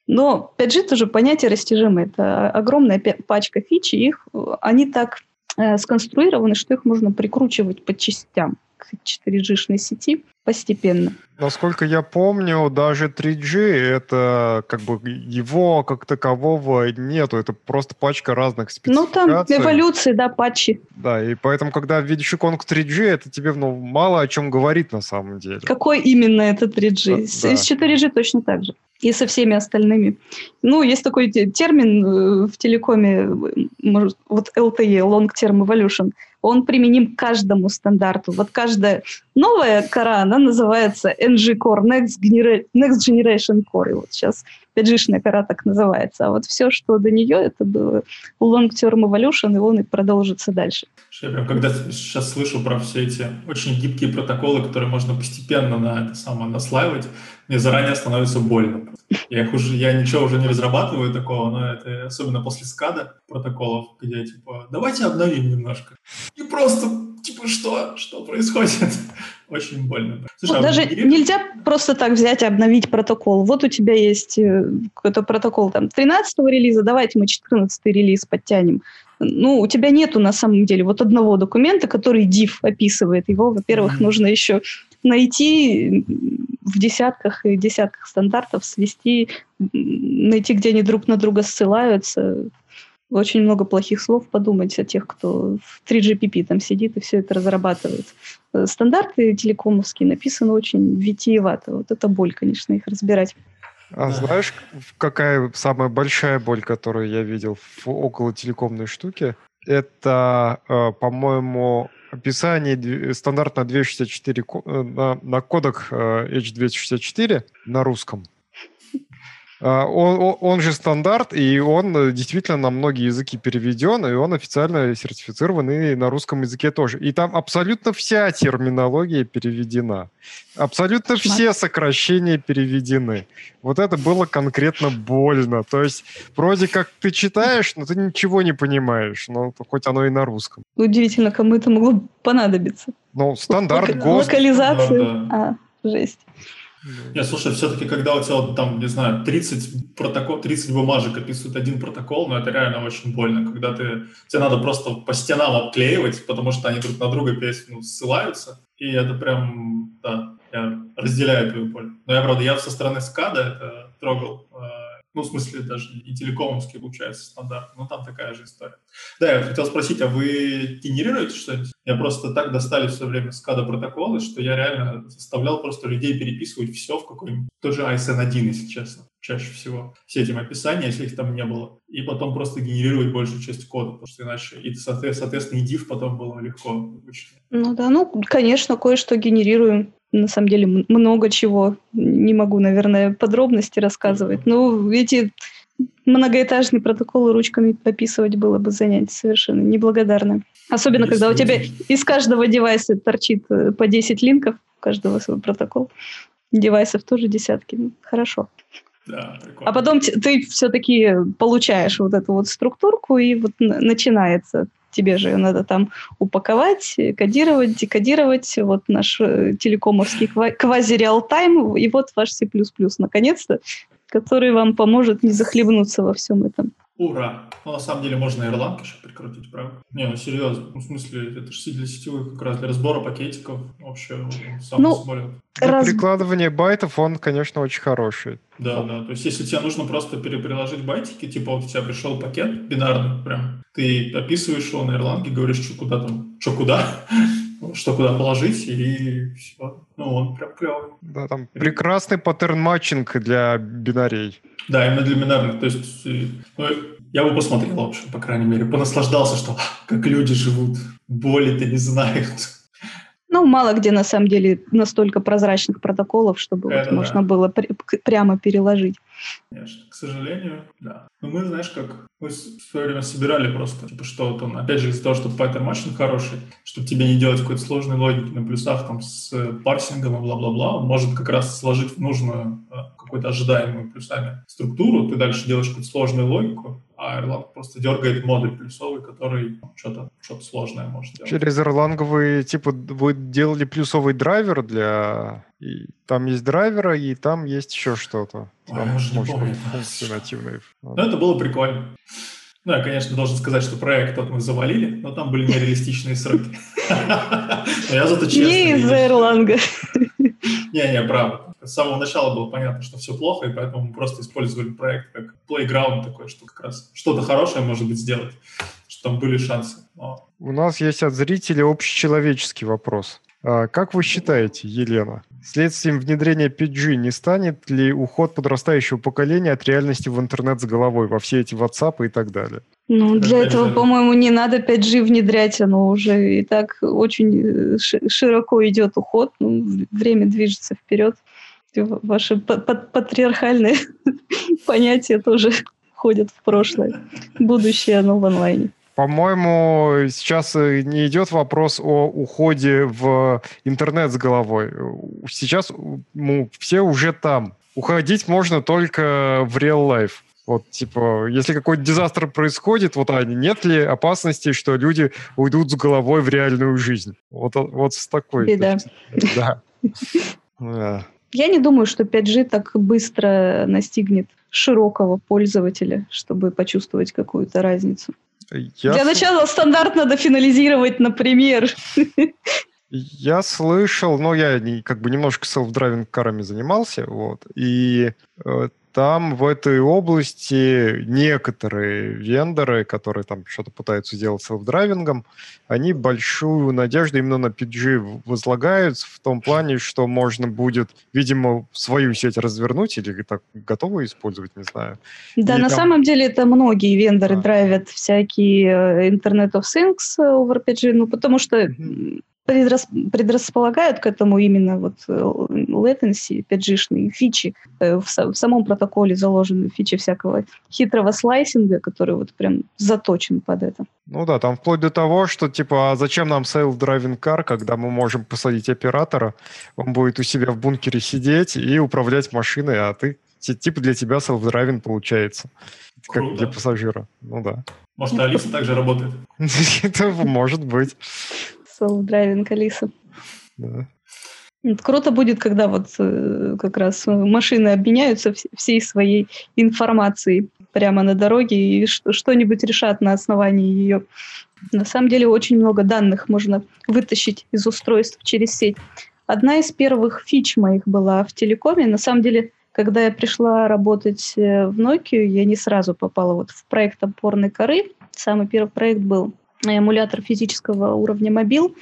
Но 5G тоже понятие растяжимое. Это огромная пачка фич, и их, они так э, сконструированы, что их можно прикручивать по частям к 4G-шной сети постепенно. Насколько я помню, даже 3G это как бы его как такового нету, это просто пачка разных спецификаций. Ну там эволюции, да, патчи. Да, и поэтому, когда видишь иконку 3G, это тебе ну, мало о чем говорит на самом деле. Какой именно это 3G? Да, С 4G точно так же. И со всеми остальными. Ну, есть такой термин э, в телекоме, может, вот LTE, Long Term Evolution – он применим к каждому стандарту. Вот каждая новая кора, она называется NG Core, Next, Genera- Next Generation Core. И вот сейчас 5G-шная кора так называется. А вот все, что до нее, это было Long Term Evolution, и он и продолжится дальше. Я когда сейчас слышу про все эти очень гибкие протоколы, которые можно постепенно на это самое наслаивать, мне заранее становится больно. Я, их уже, я ничего уже не разрабатываю такого, но это особенно после скада протоколов, где типа давайте обновим немножко. И просто типа что? Что происходит? [laughs] Очень больно. Слушай, ну, а даже мире... нельзя просто так взять и обновить протокол. Вот у тебя есть э, какой-то протокол там 13 релиза, давайте мы 14 релиз подтянем. Ну, у тебя нету на самом деле вот одного документа, который div описывает. Его, во-первых, mm-hmm. нужно еще найти в десятках и десятках стандартов, свести, найти, где они друг на друга ссылаются. Очень много плохих слов подумать о тех, кто в 3GPP там сидит и все это разрабатывает. Стандарты телекомовские написаны очень витиевато. Вот это боль, конечно, их разбирать. А да. знаешь, какая самая большая боль, которую я видел в около телекомной штуке? Это, э, по-моему, описание стандарт на 264 на, на кодах H264 на русском. А, он, он же стандарт, и он э, действительно на многие языки переведен, и он официально сертифицирован и на русском языке тоже. И там абсолютно вся терминология переведена. Абсолютно все сокращения переведены. Вот это было конкретно больно. То есть вроде как ты читаешь, но ты ничего не понимаешь. Но хоть оно и на русском. Удивительно, кому это могло понадобиться. Ну, стандарт Лок- ГОСТ. Локализация. Да, А, жесть. Не, слушай, все-таки, когда у тебя там, не знаю, 30 протокол, 30 бумажек описывают один протокол, ну, это реально очень больно, когда ты, тебе надо просто по стенам обклеивать, потому что они друг на друга ну, ссылаются, и это прям, да, я разделяю твою боль. Но я, правда, я со стороны скада это трогал, э, ну, в смысле, даже и телекомовский, получается, стандарт, ну, там такая же история. Да, я хотел спросить, а вы генерируете что-нибудь? Я просто так достали все время скада протоколы, что я реально заставлял просто людей переписывать все в какой-нибудь, тот же ISN1, если честно, чаще всего, все этим описания, если их там не было, и потом просто генерировать большую часть кода, потому что иначе, и, соответ- соответственно, и div потом было легко вычислить. Ну да, ну, конечно, кое-что генерируем. На самом деле много чего. Не могу, наверное, подробности рассказывать. Ну, эти многоэтажные протоколы ручками описывать было бы занятие совершенно неблагодарное. Особенно, когда у тебя из каждого девайса торчит э, по 10 линков, у каждого свой протокол. Девайсов тоже десятки. Ну, Хорошо. Да, прикольно. А потом ты все-таки получаешь вот эту вот структурку, и вот начинается. Тебе же ее надо там упаковать, кодировать, декодировать. Вот наш э, телекомовский ква- квази-реал-тайм, и вот ваш C++, наконец-то, который вам поможет не захлебнуться во всем этом. Ура! Ну, на самом деле, можно Erlang еще прикрутить, правда? Не, ну, серьезно. Ну, в смысле, это же для сетевых как раз, для разбора пакетиков. Вообще, сам Ну, смотрит. Для Раз- прикладывания байтов он, конечно, очень хороший. Да, да. То есть, если тебе нужно просто пере- переложить байтики, типа вот у тебя пришел пакет бинарный прям, ты описываешь его на Erlang, говоришь, что куда там, что куда, [laughs] что куда положить, и все. Ну, он прям клевый. Да, там прекрасный pattern matching для бинарей. Да, именно для бинарных. То есть, э, ну, я бы посмотрел, в общем, по крайней мере, понаслаждался, что как люди живут, боли-то не знают. Ну, мало где на самом деле настолько прозрачных протоколов, чтобы вот да. можно было пр- прямо переложить. Конечно, к сожалению, да. Но мы, знаешь, как мы в свое время собирали просто, типа, что вот он, опять же, из-за того, что паттern матчинг хороший, чтобы тебе не делать какой-то сложной логики на плюсах там с парсингом и бла-бла-бла, он может как раз сложить в нужную э, какую-то ожидаемую плюсами структуру, ты дальше делаешь какую-то сложную логику, а Erlang просто дергает модуль плюсовый, который что-то что сложное может делать. Через Erlang вы, типа, вы делали плюсовый драйвер для... и там есть драйвера, и там есть еще что-то. Ой, Там, может помню. быть, нативные. Ну, это было прикольно. Ну, я, конечно, должен сказать, что проект тот мы завалили, но там были нереалистичные сроки. Но я зато честно. Не видишь. Erlang. Не-не, правда. С самого начала было понятно, что все плохо, и поэтому мы просто использовали проект как playground такой, что как раз что-то хорошее может быть сделать, что там были шансы. Но У нас есть от зрителя общечеловеческий вопрос. А Как вы считаете, Елена, следствием внедрения 5G не станет ли уход подрастающего поколения от реальности в интернет с головой, во все эти WhatsApp и так далее? Ну, для Опять этого, же- по-моему, не надо 5G внедрять, оно уже и так очень э, ши- широко идет уход, ну, время движется вперед. Ваши па- па- патриархальные [laughs] понятия тоже [laughs] ходят в прошлое. Будущее, оно в онлайне. По-моему, сейчас э, не идет вопрос о уходе в интернет с головой. Сейчас ну, все уже там. Уходить можно только в real life. Вот, типа, если какой-то disaster происходит, вот а нет ли опасности, что люди уйдут с головой в реальную жизнь? Вот, вот с такой. Беда. Да. Я не думаю, что 5G так быстро настигнет широкого пользователя, чтобы почувствовать какую-то разницу. Я Для начала стандарт надо финализировать, например. [laughs] Я слышал, но я как бы немножко self-driving car ами занимался, вот, и э, там в этой области некоторые вендоры, которые там что-то пытаются сделать селф-драйвингом, они большую надежду именно на 5G в- возлагают в том плане, что можно будет, видимо, свою сеть развернуть или так готовы использовать, не знаю. Да, Или на там- самом деле это многие вендоры А. драйвят всякие э, Internet of Things э, over 5G, ну потому что м, предрас, предрасполагают к этому именно вот э, latency, 5G-шные фичи. Э, в, в самом протоколе заложены фичи всякого хитрого слайсинга, который вот прям заточен под это. Ну да, там вплоть до того, что типа, а зачем нам self-driving car, когда мы можем посадить оператора, он будет у себя в бункере сидеть и управлять машиной, а ты типа для тебя self-driving получается. Как для пассажира. Ну да. Может, Алиса также работает? [laughs] Это может быть. Self-driving Алиса. Да. Круто будет, когда вот э, как раз машины обменяются всей своей информацией прямо на дороге и что-нибудь решат на основании ее. На самом деле очень много данных можно вытащить из устройств через сеть. Одна из первых фич моих была в телекоме. На самом деле когда я пришла работать э, в Nokia, я не сразу попала вот в проект опорной коры. Самый первый проект был эмулятор физического уровня мобил.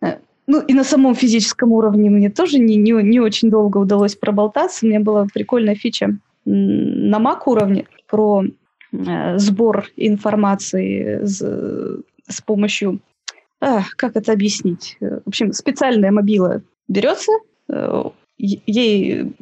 Э, ну и на самом физическом уровне мне тоже не, не, не очень долго удалось проболтаться. У меня была прикольная фича на Mac уровне про э, сбор информации с, с помощью... А, как это объяснить? В общем, специальная мобила берется, ей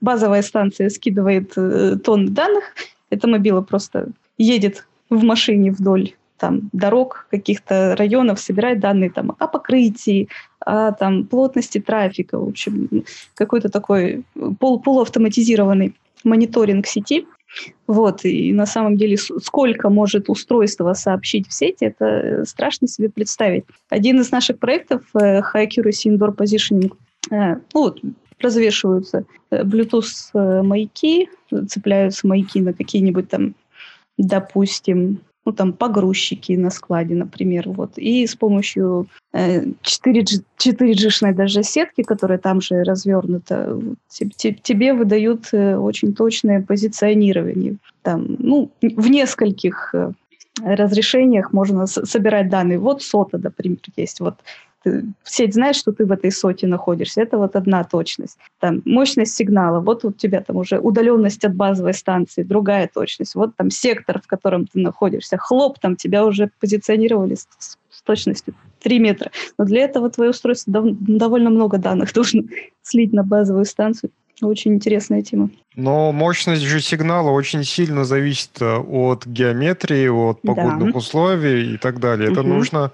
базовая станция скидывает э, тонны данных, эта мобила просто едет в машине вдоль там, дорог каких-то районов, собирает данные там, о покрытии, о там, плотности трафика, в общем, какой-то такой пол полуавтоматизированный мониторинг сети. Вот, и на самом деле сколько может устройство сообщить в сети, это э, страшно себе представить. Один из наших проектов э, High Accuracy Indoor Positioning, э, ну, развешиваются э, Bluetooth э, маяки, цепляются маяки на какие-нибудь там, допустим, ну, там, погрузчики на складе, например, вот, и с помощью э, 4G, 4G-шной даже сетки, которая там же развернута, тебе, выдают э, очень точное позиционирование. Там, ну, в нескольких разрешениях можно собирать данные. Вот сота, например, есть. Вот ты, сеть знает, что ты в этой соте находишься. Это вот одна точность. Там мощность сигнала. Вот у тебя там уже удаленность от базовой станции, другая точность. Вот там сектор, в котором ты находишься. Хлоп, там тебя уже позиционировали с, с точностью 3 метра. Но для этого твое устройство дов- довольно много данных [laughs] должно слить на базовую станцию. Очень интересная тема. Но мощность же сигнала очень сильно зависит э, от геометрии, от погодных да. условий и так далее. Это угу. нужно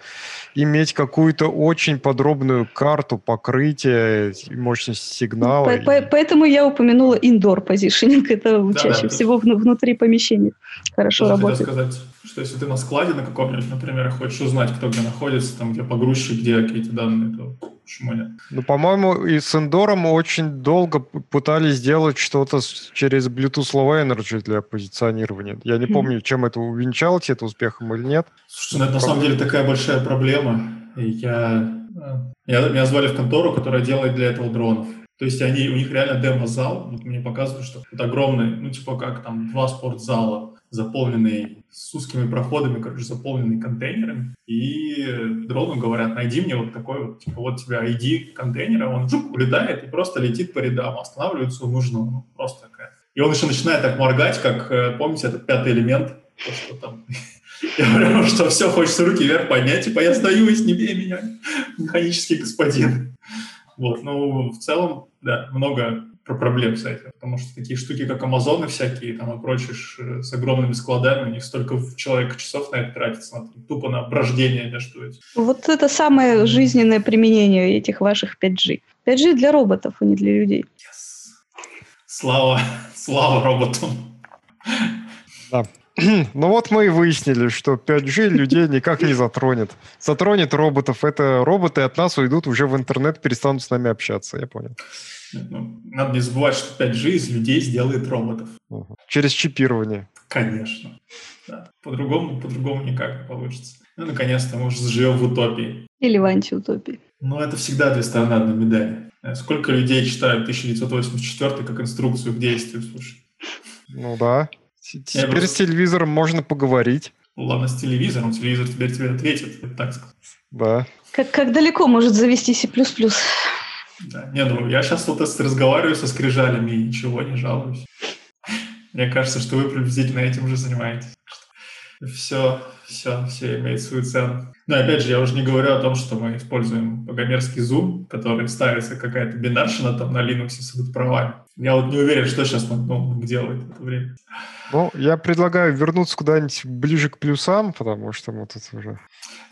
иметь какую-то очень подробную карту покрытия мощности сигнала. По -по Поэтому я упомянула indoor positioning. [laughs] Это да, чаще да, всего есть... внутри помещения хорошо работает. сказать, что если ты на складе на каком-нибудь, например, хочешь узнать, кто где находится, там, где погрузчик, где какие-то данные, то почему нет? Ну, по-моему, и с индором очень долго пытались сделать что-то через Bluetooth Low Energy для позиционирования. Я не помню, чем это увенчалось, это успехом или нет. Слушай, ну это на самом деле такая большая проблема. Я, я, меня звали в контору, которая делает для этого дронов. То есть они, у них реально демо-зал. Вот мне показывают, что это огромный, ну типа как там два спортзала, заполненный с узкими проходами, короче, заполненный контейнерами. И дрону говорят, найди мне вот такой вот, типа вот тебя ID контейнера, он жук, улетает и просто летит по рядам, останавливается у нужного. Ну, просто такая. И он еще начинает так моргать, как, э, помните, этот пятый элемент, то, что там [laughs] я говорю, что все, хочется руки вверх поднять, типа я сдаюсь, не бей меня, механический господин. Вот, ну, в целом, да, много проблем с этим, потому что такие штуки, как Амазоны всякие, там, и прочие с огромными складами, у них столько человек часов на это тратится, на, тупо на брождение между этим. Вот это самое жизненное применение этих ваших 5G. 5G для роботов, а не для людей. Yes. Слава, [laughs] слава роботам. Да. [clears throat] Ну вот мы и выяснили, что 5G людей никак не затронет. Затронет роботов. Это роботы от нас уйдут уже в интернет, перестанут с нами общаться. Я понял. Ну, надо не забывать, что 5G из людей сделает роботов. Угу. Через чипирование. Конечно. Да. По-другому, по-другому никак не получится. Ну, наконец-то мы уже живем в утопии. Или в антиутопии. Ну, это всегда две стороны одной медали. Сколько людей читают 1984 как инструкцию к действию, слушай. Ну да. Теперь просто... с телевизором можно поговорить. Ладно, с телевизором. Телевизор теперь тебе ответит, так сказать. Да. Как, как далеко может завести C++? Да. Не, ну я сейчас вот разговариваю со скрижалями и ничего не жалуюсь. Мне кажется, что вы приблизительно этим уже занимаетесь. Все, все, все имеет свою цену. Но опять же, я уже не говорю о том, что мы используем богомерзкий Zoom, который ставится какая-то бинарщина там на Linux с будут правами. Я вот не уверен, что сейчас ну, делает в это время. Ну, я предлагаю вернуться куда-нибудь ближе к плюсам, потому что мы тут уже...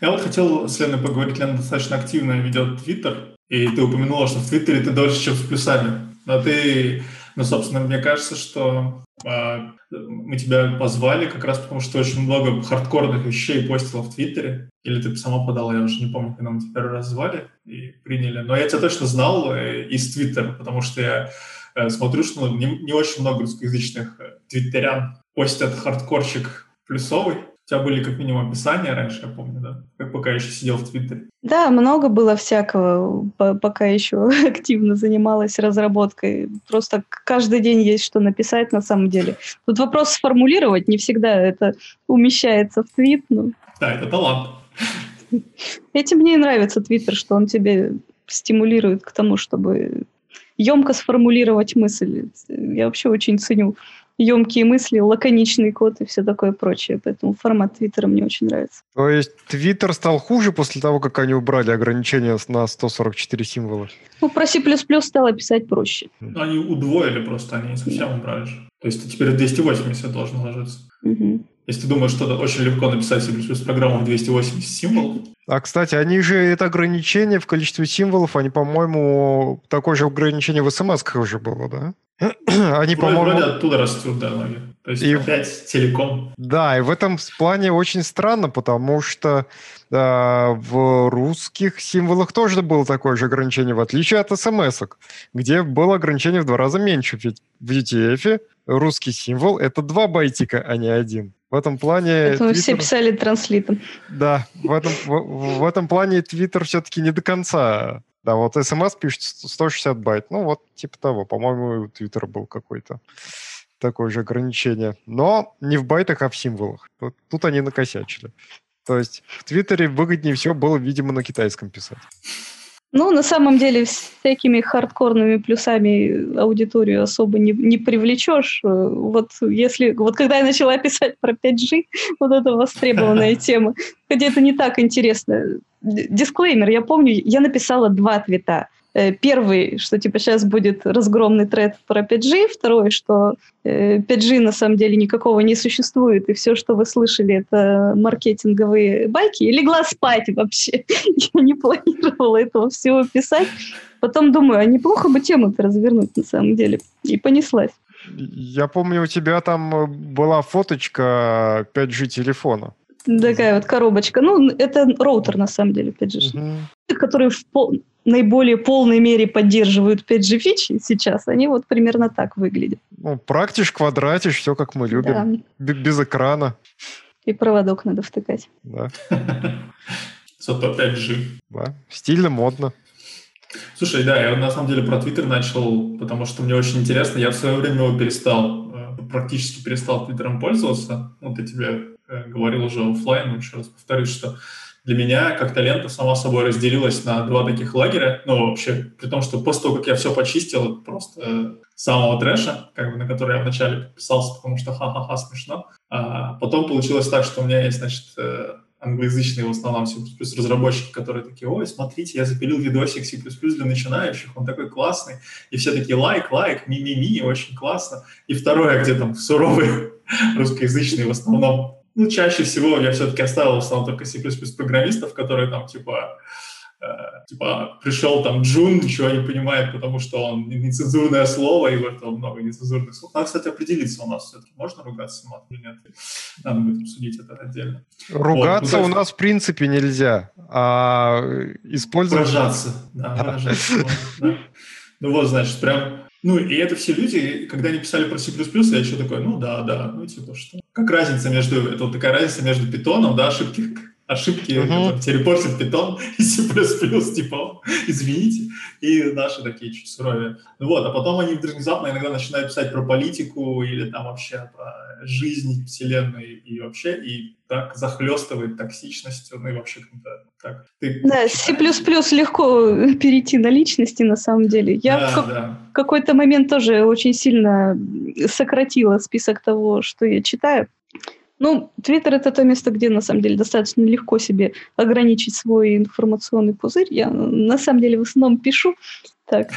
Я вот хотел с Леной поговорить. Лена достаточно активно ведет Твиттер, и ты упомянула, что в Твиттере ты дольше, чем с плюсами. Но ты, ну, собственно, мне кажется, что а, мы тебя позвали как раз потому, что очень много хардкорных вещей постила в Твиттере. Или ты сама подала, я уже не помню, когда мы тебя первый раз звали и приняли. Но я тебя точно знал э, из Твиттера, потому что я э, смотрю, что не, не очень много русскоязычных э, твиттерян постят хардкорчик плюсовый. У тебя были как минимум описания раньше, я помню, да? Как пока еще сидел в Твиттере. Да, много было всякого, пока еще [laughs] активно занималась разработкой. Просто каждый день есть что написать на самом деле. Тут вопрос сформулировать, не всегда это умещается в твит. Но... Да, это талант. Этим мне и нравится Твиттер, что он тебе стимулирует к тому, чтобы емко сформулировать мысль. Я вообще очень ценю емкие мысли, лаконичный код и все такое прочее. Поэтому формат Твиттера мне очень нравится. То есть Твиттер стал хуже после того, как они убрали ограничения на 144 символа? Ну, про C++ стало писать проще. Ну, они удвоили просто, они не совсем убрали же. То есть теперь 280 должен ложиться. Угу. Если ты думаешь, что очень легко написать C++ программу в 280 символов. А, кстати, они же это ограничение в количестве символов, они, по-моему, такое же ограничение в смс уже было, да? [clears throat] Они, по-моему... Вроде оттуда растут, да, ноги. То есть и... опять целиком. Да, и в этом плане очень странно, потому что э, в русских символах тоже было такое же ограничение, в отличие от смс где было ограничение в два раза меньше. Ведь в UTF русский символ — это два байтика, а не один. В этом плане... Поэтому Twitter... все писали транслитом. Да, в этом, в, в этом плане Твиттер все-таки не до конца да, вот смс пишет 160 байт. Ну, вот типа того. По-моему, у Твиттера был какой-то такое же ограничение. Но не в байтах, а в символах. Тут, тут они накосячили. То есть в Твиттере выгоднее всего было, видимо, на китайском писать. Ну, на самом деле, всякими хардкорными плюсами аудиторию особо не, не привлечешь. Вот если, вот когда я начала писать про 5G, [laughs] вот это востребованная [laughs] тема, хотя это не так интересно. Дисклеймер, я помню, я написала два твита. Э, первый, что типа сейчас будет разгромный тред про 5G. Второй, что 5G э, на самом деле никакого не существует, и все, что вы слышали, это маркетинговые байки. И легла спать вообще. [laughs] Я не планировала этого всего писать. Потом думаю, а неплохо бы тему-то развернуть на самом деле. И понеслась. Я помню, у тебя там э, была фоточка 5G телефона. Такая вот коробочка. Ну, это роутер, на самом деле, 5G. Угу. Которые в пол... наиболее полной мере поддерживают 5G фичи сейчас, они вот примерно так выглядят. Ну, практиш, квадратиш, все как мы любим. Да. Без экрана. И проводок надо втыкать. Да. [laughs] Зато 5G. Да. Стильно, модно. Слушай, да, я на самом деле про Твиттер начал, потому что мне очень интересно. Я в свое время его перестал, э, практически перестал Твиттером пользоваться. Вот я тебе Э, говорил уже офлайн, еще раз повторюсь, что для меня как-то лента сама собой разделилась на два таких лагеря. Ну, вообще, при том, что после того, как я все почистил, просто э, самого трэша, как бы, на который я вначале подписался, потому что ха-ха-ха, смешно. А потом получилось так, что у меня есть, значит, э, англоязычные в основном C++ разработчики, которые такие, ой, смотрите, я запилил видосик C++ для начинающих, он такой классный. И все такие, лайк, лайк, ми-ми-ми, очень классно. И второе, где там суровые [laughs] русскоязычные в основном ну, чаще всего я все-таки оставил в основном только C++ программистов, которые там, типа, э, типа, пришел там Джун, ничего не понимает, потому что он нецензурное слово, и в этом много нецензурных слов. Надо, кстати, определиться у нас все-таки, можно ругаться матом или нет? Надо будет обсудить это отдельно. Ругаться вот, ну, у нас, в принципе, нельзя, а использовать... Выражаться, да, выражаться. Ну вот, значит, прям ну, и это все люди, когда они писали про C++, я еще такой, ну да, да, ну типа что. Как разница между, это вот такая разница между питоном, да, ошибки, ошибки, uh-huh. репортит питон [laughs] и C++, типа, извините, и наши такие чуть суровее. Ну вот, а потом они внезапно иногда начинают писать про политику или там вообще про жизнь вселенной и вообще, и так захлестывает токсичностью, ну и вообще как-то так. Ты да, C++ легко перейти на личности на самом деле. Я да, в как- да. какой-то момент тоже очень сильно сократила список того, что я читаю, Ну, Твиттер это то место, где на самом деле достаточно легко себе ограничить свой информационный пузырь. Я на самом деле в основном пишу, так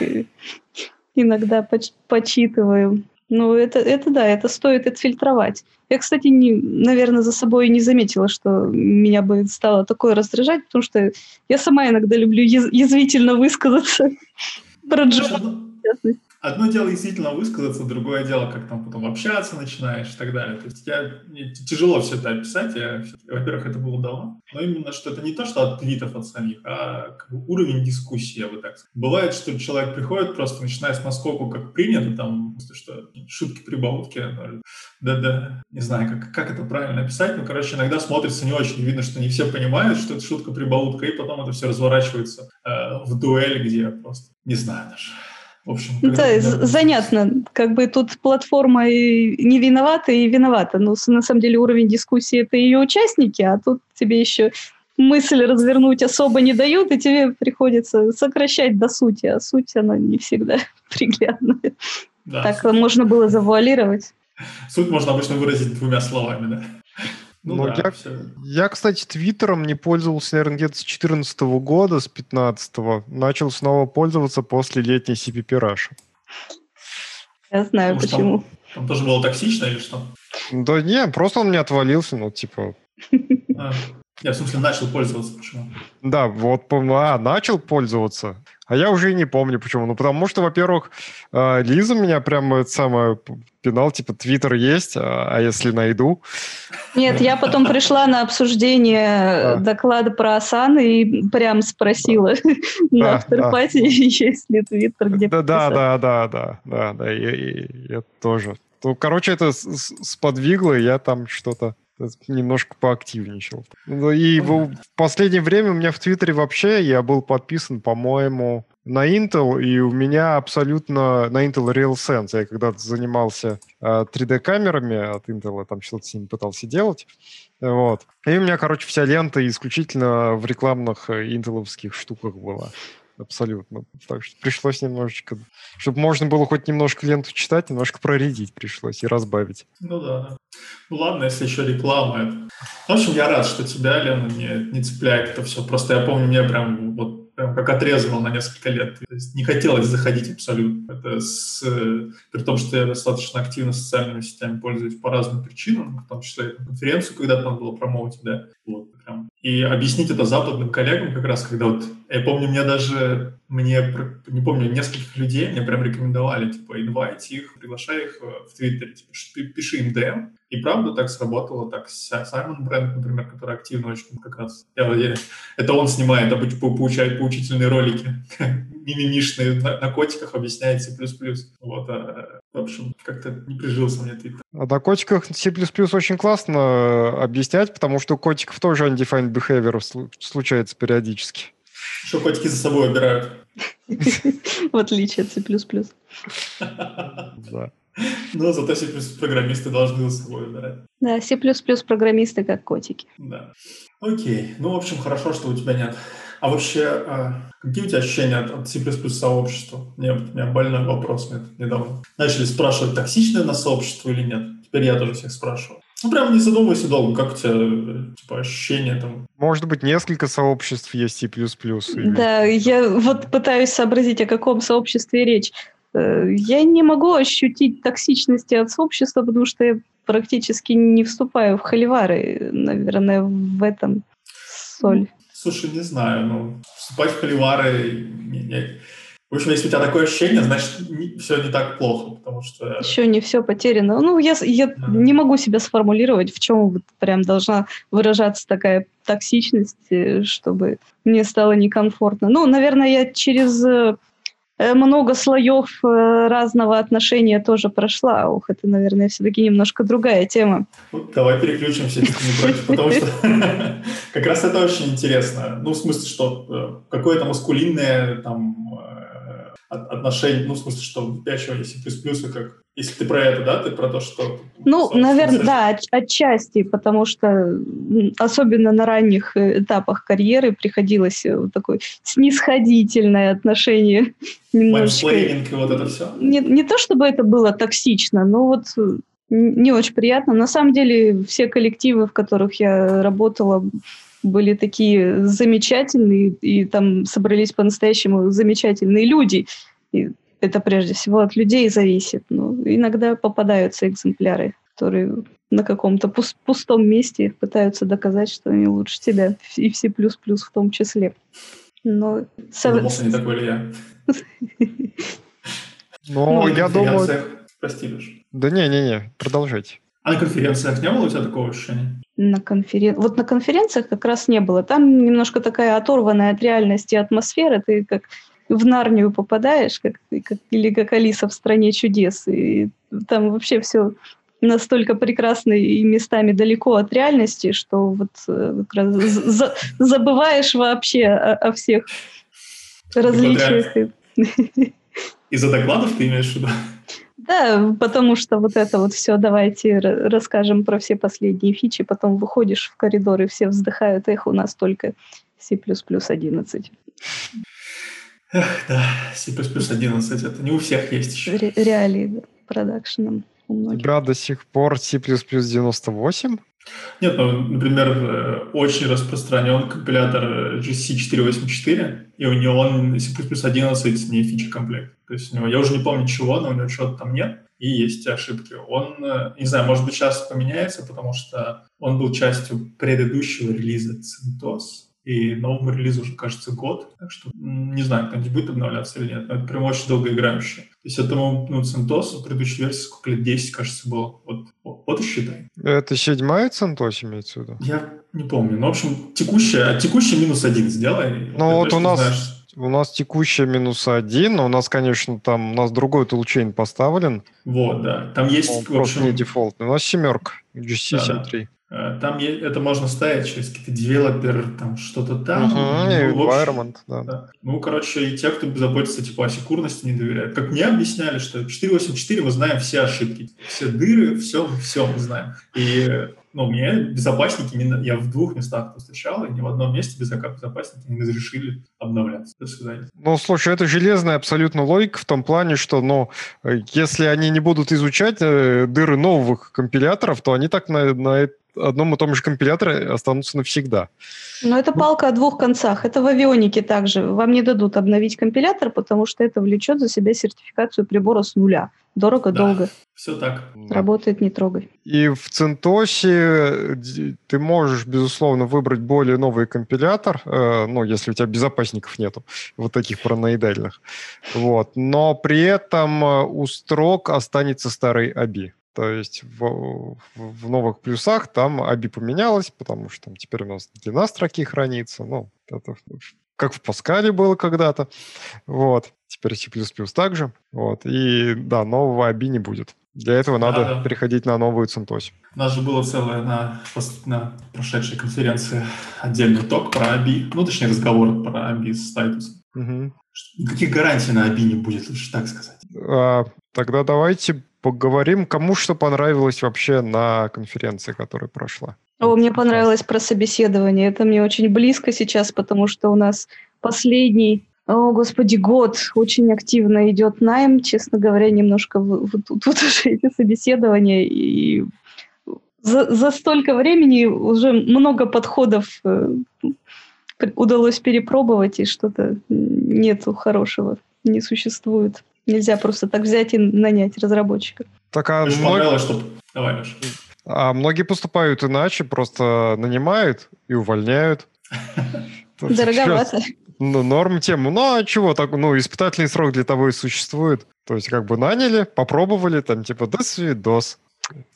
иногда поч- почитываю. Ну, это, это да, это стоит отфильтровать. Я, кстати, не, наверное, за собой не заметила, что меня бы стало такое раздражать, потому что я сама иногда люблю яз- язвительно высказаться [laughs] про Джона, в частности. Одно дело действительно высказаться, другое дело, как там потом общаться начинаешь и так далее. То есть я, мне тяжело все это описать. Я, во-первых, это было давно, но именно, что это не то, что от твитов от самих, а как бы уровень дискуссии, я бы так сказал. Бывает, что человек приходит просто, начиная с наскоку, как принято, там, что шутки-прибаутки, да-да, не знаю, как, как это правильно описать, но, короче, иногда смотрится не очень, видно, что не все понимают, что это шутка-прибаутка, и потом это все разворачивается э, в дуэль, где просто, не знаю даже в общем, ну да, когда... занятно. Как бы тут платформа и не виновата, и виновата. Но ну, на самом деле уровень дискуссии это ее участники, а тут тебе еще мысль развернуть особо не дают, и тебе приходится сокращать до сути, а суть она не всегда [laughs] приглядная. Да, так суть. можно было завуалировать. Суть можно обычно выразить двумя словами, да. Ну, ну да, я, я, кстати, Твиттером не пользовался, наверное, где-то с 2014 года, с 2015 Начал снова пользоваться после летней CPP Rush. Я знаю, Потому почему. Там, там тоже было токсично или что? Да не, просто он не отвалился, ну, типа... А, я, в смысле, начал пользоваться, почему? Да, вот, а, начал пользоваться. А я уже и не помню почему. Ну, потому что, во-первых, а, Лиза меня прямо это самое пинал, типа, Твиттер есть, а, а если найду? Нет, я потом пришла на обсуждение доклада про Асан и прям спросила [laughs] на авторпате, [laughs] есть ли Твиттер, где Да, да, да, да, да, да, да, я тоже. Ну, короче, это сподвигло, и я там что-то немножко поактивничал. Ну, и в последнее время у меня в Твиттере вообще я был подписан, по-моему, на Intel, и у меня абсолютно на Intel RealSense. Я когда-то занимался э, 3D-камерами от Intel, там что-то с ними пытался делать. Вот. И у меня, короче, вся лента исключительно в рекламных э, интеловских штуках была. Абсолютно. Так что пришлось немножечко... Чтобы можно было хоть немножко ленту читать, немножко проредить пришлось и разбавить. Ну да. Ну ладно, если еще реклама. В общем, я рад, что тебя, Лена, не, не цепляет это все. Просто я помню, мне прям вот прям как отрезало на несколько лет. То есть не хотелось заходить абсолютно. Это с, при том, что я достаточно активно социальными сетями пользуюсь по разным причинам, в том числе и конференцию, когда там было промоутить, да. Вот, прям. И объяснить это западным коллегам как раз, когда вот, я помню, мне даже, мне, не помню, нескольких людей мне прям рекомендовали, типа, инвайт их, приглашай их в Твиттере, типа, пиши им DM, и правда так сработало, так Саймон Брэнд, например, который активно очень как раз, я, я, это он снимает, получает поучительные ролики, [laughs] мимимишные на, на котиках объясняет C++. Вот, а, в общем, как-то не прижился мне Твиттер. А на котиках C++ очень классно объяснять, потому что у котиков тоже undefined behavior случается периодически. Что котики за собой убирают. [laughs] В отличие от C++. Да. Но зато C++ программисты должны за собой убирать. Да, C++ программисты как котики. Да. Окей. Ну, в общем, хорошо, что у тебя нет. А вообще, а, какие у тебя ощущения от, C++ сообщества? Мне, у меня больной вопрос мне недавно. Начали спрашивать, токсичное на сообщество или нет. Теперь я тоже всех спрашиваю. Ну, прям не задумывайся долго, как у тебя типа, ощущения там? Может быть, несколько сообществ есть C++? Или... Да, я вот пытаюсь сообразить, о каком сообществе речь. Э, я не могу ощутить токсичности от сообщества, потому что я практически не вступаю в холивары. Наверное, в этом соль. Слушай, не знаю, ну, вступать в холивары... Не, не. В общем, если у тебя такое ощущение, значит, не, все не так плохо, потому что... Еще не все потеряно. Ну, я, я да. не могу себя сформулировать, в чем вот прям должна выражаться такая токсичность, э, чтобы мне стало некомфортно. Ну, наверное, я через э, много слоев э, разного отношения тоже прошла. Ух, это, наверное, все-таки немножко другая тема. Ну, давай переключимся, потому что [laughs] как раз это очень интересно. Ну, в смысле, что э, какое-то маскулинное там отношение, ну, в смысле, что выпячивание C++, как если ты про это, да, ты про то, что... Ну, наверное, да, от, отчасти, потому что особенно на ранних этапах карьеры приходилось вот такое снисходительное отношение [laughs] немножечко... и вот это все? Не, не то, чтобы это было токсично, но вот не очень приятно. На самом деле все коллективы, в которых я работала, были такие замечательные, и там собрались по-настоящему замечательные люди. И это прежде всего от людей зависит. Но иногда попадаются экземпляры, которые на каком-то пустом месте пытаются доказать, что они лучше тебя, и все плюс-плюс в том числе. Но... Думался, не такой ли я? [laughs] Ну, я думаю... Прости, Леш. Да не-не-не, продолжайте. А на конференциях не было у тебя такого ощущения? На конферен... Вот на конференциях как раз не было. Там немножко такая оторванная от реальности атмосфера. Ты как в Нарнию попадаешь, как, как, или как Алиса в «Стране чудес». И там вообще все настолько прекрасно и местами далеко от реальности, что вот э, как раз за, забываешь вообще о, о всех различиях. Из-за докладов ты имеешь в виду? Да, потому что вот это вот все, давайте расскажем про все последние фичи, потом выходишь в коридор и все вздыхают, эх, у нас только C++ 11. Эх, да, C++ 11, это не у всех есть еще. Ре- реалии да, продакшеном у многих. У тебя до сих пор C++ 98? Нет, ну, например, э, очень распространен компилятор GC484, и у него он C++ 11 не фича комплект. То есть у него, я уже не помню чего, но у него чего-то там нет, и есть ошибки. Он, э, не знаю, может быть, сейчас поменяется, потому что он был частью предыдущего релиза CentOS, и новому релизу уже, кажется, год. Так что не знаю, кто-нибудь будет обновляться или нет. Но это прям очень долгоиграющее. То есть этому ну, CentOS, предыдущей версии, сколько лет, 10, кажется, было. Вот, вот и считай. Это седьмая CentOS имеется в виду? Я не помню. Ну, в общем, текущая, а текущая минус один сделай. Ну, вот у нас... Знаешь, у нас текущая минус один, но у нас, конечно, там у нас другой toolchain поставлен. Вот, да. Там есть, Он в общем... не дефолтный. У нас семерка, GC да, 7.3. Э, там это можно ставить через какие-то девелопер, там что-то там. Uh-huh, ну, environment, да. да. Ну, короче, и те, кто заботится типа о секурности, не доверяют. Как мне объясняли, что 4.8.4 мы знаем все ошибки, все дыры, все, все мы знаем. И ну, мне безопасники, не, я в двух местах встречал, и ни в одном месте безопасники не разрешили обновляться. До свидания. Ну, слушай, это железная абсолютно логика в том плане, что, ну, если они не будут изучать э, дыры новых компиляторов, то они так на, на одном и том же компиляторе останутся навсегда. Но это палка о двух концах. Это в авионике также. Вам не дадут обновить компилятор, потому что это влечет за себя сертификацию прибора с нуля. Дорого, да, долго. Все так. Работает, не трогай. И в Центосе ты можешь, безусловно, выбрать более новый компилятор, э, ну, если у тебя безопасников нету, вот таких параноидальных. Вот. Но при этом э, у строк останется старый ABI. То есть в, в новых плюсах там ABI поменялось, потому что там теперь у нас длина строки хранится. Ну, это как в Паскале было когда-то. Вот. Теперь C++ также. Вот. И да, нового ABI не будет. Для этого да, надо да. переходить на новую CentOS. У нас же было целое на, на прошедшей конференции отдельный ток про ABI, ну, точнее, разговор про ABI с статусом. Угу. Никаких гарантий на ABI не будет, лучше так сказать. А, тогда давайте поговорим, кому что понравилось вообще на конференции, которая прошла. О, мне понравилось про собеседование. Это мне очень близко сейчас, потому что у нас последний, о, господи, год очень активно идет найм. Честно говоря, немножко вот тут вот уже эти собеседования. И за, за столько времени уже много подходов э, удалось перепробовать, и что-то нету хорошего, не существует. Нельзя просто так взять и нанять разработчика. Так, а многие... что... Давай, Леша. А многие поступают иначе, просто нанимают и увольняют. [laughs] Дороговато. Ну, норм тему. Ну, а чего так? Ну, испытательный срок для того и существует. То есть, как бы наняли, попробовали, там, типа, до свидос.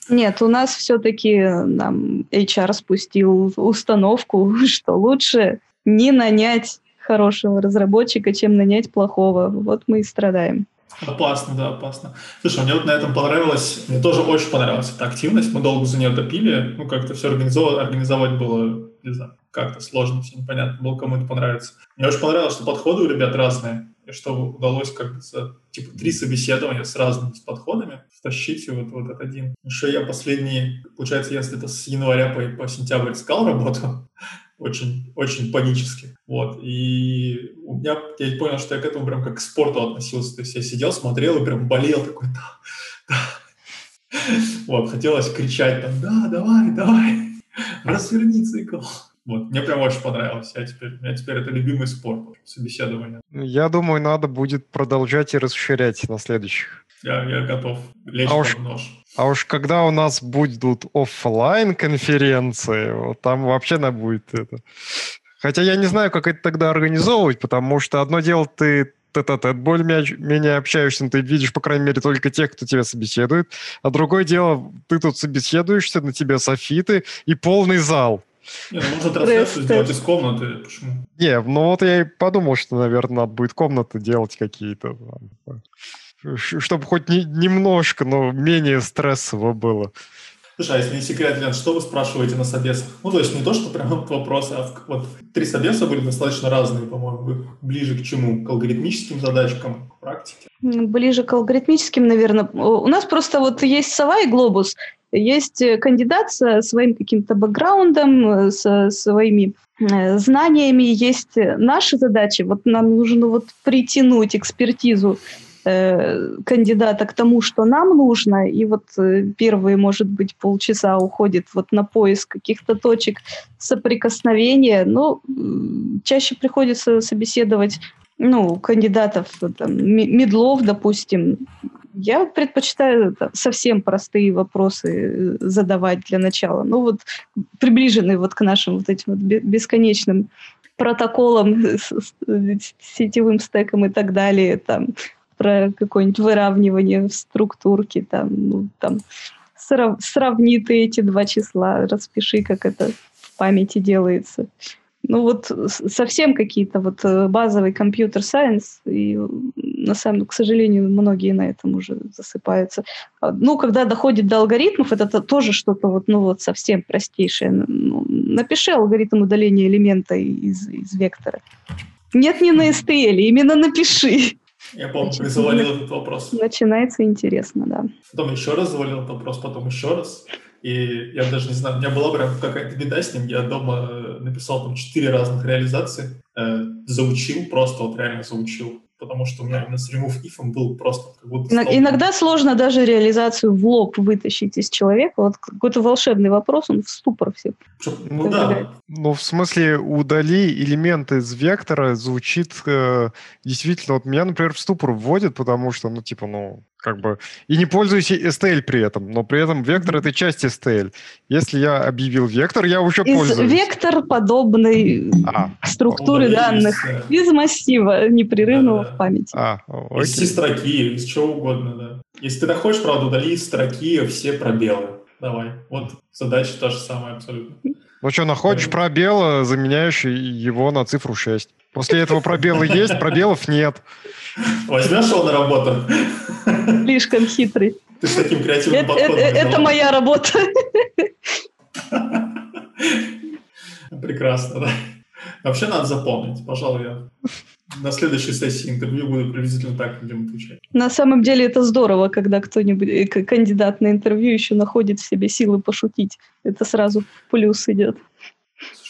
Нет, у нас все-таки нам HR спустил установку, [laughs] что лучше не нанять хорошего разработчика, чем нанять плохого. Вот мы и страдаем. Опасно, да, опасно. Слушай, мне вот на этом понравилось, мне тоже очень понравилась эта активность, мы долго за нее топили, ну, как-то все организовать, организовать было, не знаю, как-то сложно, все непонятно было, кому это понравится. Мне очень понравилось, что подходы у ребят разные, и что удалось как то типа, три собеседования с разными с подходами втащить вот, вот этот один. Еще я последний, получается, если это с января по, по сентябрь искал работу, [laughs] очень, очень панически. Вот. И у меня, я понял, что я к этому прям как к спорту относился. То есть я сидел, смотрел и прям болел такой, да, [laughs] да. Вот, хотелось кричать там, да, давай, давай, [laughs] разверни цикл. Вот, мне прям очень понравилось. Я теперь, у меня теперь это любимый спорт, собеседование. Я думаю, надо будет продолжать и расширять на следующих. Я, я готов лечь а уж, нож. А уж когда у нас будут офлайн конференции, вот там вообще надо будет это. Хотя я не знаю, как это тогда организовывать, потому что одно дело ты тет-а-тет более-менее общаешься, но ты видишь, по крайней мере, только тех, кто тебя собеседует. А другое дело, ты тут собеседуешься, на тебя софиты и полный зал. Не, ну можно трансляцию сделать из комнаты. Почему? Не, ну вот я и подумал, что, наверное, надо будет комнаты делать какие-то. Чтобы хоть не, немножко, но менее стрессово было. Слушай, а если не секрет, Лен, что вы спрашиваете на собесах? Ну, то есть не то, что прям вопросы, а вот три собеса были достаточно разные, по-моему. Вы ближе к чему? К алгоритмическим задачкам, к практике? Ближе к алгоритмическим, наверное. У нас просто вот есть сова и глобус. Есть э, кандидат со своим каким-то бэкграундом, э, со своими э, знаниями, есть наши задачи. Вот нам нужно вот притянуть экспертизу кандидата к тому, что нам нужно, и вот первые, может быть, полчаса уходит вот на поиск каких-то точек соприкосновения, но чаще приходится собеседовать ну, кандидатов, там, медлов, допустим, я предпочитаю совсем простые вопросы э, задавать для начала. Ну вот приближенные вот к нашим вот этим вот бесконечным протоколам, сетевым стекам и так далее, там, про какое-нибудь выравнивание в структурке, там, ну, там, срав, сравни ты эти два числа, распиши, как это в памяти делается. Ну вот совсем какие-то вот э, базовый компьютер-сайенс, и на самом к сожалению, многие на этом уже засыпаются. А, ну, когда доходит до алгоритмов, это тоже что-то вот, ну вот совсем простейшее. Ну, напиши алгоритм удаления элемента из, из вектора. Нет, не на STL, именно напиши. Я помню, ты [laughs] завалил этот вопрос. Начинается интересно, да. Потом еще раз завалил этот вопрос, потом еще раз. И я даже не знаю, у меня была прям какая-то беда с ним. Я дома э, написал там четыре разных реализации, э, заучил, просто вот реально заучил потому что у меня именно с remove if был просто как будто... Иногда сложно даже реализацию в лоб вытащить из человека. Вот какой-то волшебный вопрос, он в ступор все. Ну да. Ну, в смысле, удали элементы из вектора звучит э, действительно... Вот меня, например, в ступор вводит, потому что, ну, типа, ну, как бы... И не пользуюсь STL при этом, но при этом вектор — это часть STL. Если я объявил вектор, я уже из пользуюсь. Вектор подобной а, структуры данных из, из массива непрерывного да, да. в памяти. А, окей. Из строки, из чего угодно, да. Если ты хочешь, правда, удали из строки все пробелы. Давай. Вот задача та же самая абсолютно. Ну что, находишь пробел, заменяешь его на цифру 6. После этого пробелы есть, пробелов нет. Возьмешь его на работу? Слишком хитрый. Ты с таким креативным подходом. Это, это моя работа. Прекрасно, да. Вообще надо запомнить. Пожалуй, я на следующей сессии интервью буду приблизительно так будем отвечать. На самом деле это здорово, когда кто-нибудь, э, кандидат на интервью еще находит в себе силы пошутить. Это сразу в плюс идет.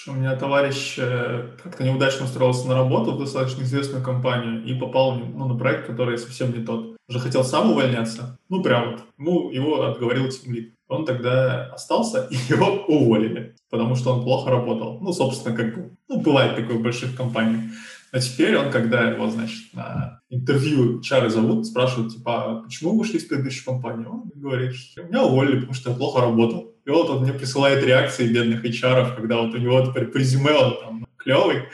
Слушай, у меня товарищ э, как-то неудачно устроился на работу в достаточно известную компанию и попал ну, на проект, который совсем не тот. Уже хотел сам увольняться. Ну, прям вот. Ну, его отговорил тимлит. Он тогда остался, и [laughs] его уволили, потому что он плохо работал. Ну, собственно, как бы, ну, бывает такое в больших компаниях. А теперь он, когда его, значит, на интервью чары зовут, спрашивают, типа, «А почему вы ушли из предыдущей компании? Он говорит, что меня уволили, потому что я плохо работал. И вот он мне присылает реакции бедных HR, когда вот у него теперь по резюме он там клевый,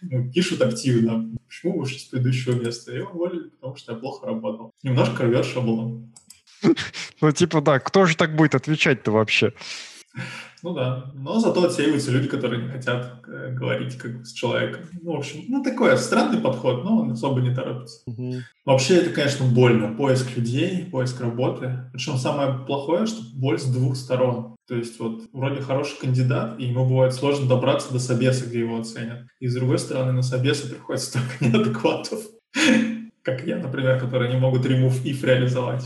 ну, пишут активно, почему вы ушли из предыдущего места? Я уволили, потому что я плохо работал. Немножко рвет было. [laughs] Ну, типа, да, кто же так будет отвечать-то вообще? Ну да, но зато отсеиваются люди, которые не хотят э, говорить как с человеком. Ну, в общем, ну такой странный подход, но он особо не торопится. Угу. Вообще это, конечно, больно. Поиск людей, поиск работы. Причем самое плохое, что боль с двух сторон. То есть вот вроде хороший кандидат, и ему бывает сложно добраться до собеса, где его оценят. И с другой стороны, на собесы приходится столько [laughs] неадекватов, как я, например, которые не могут remove if реализовать.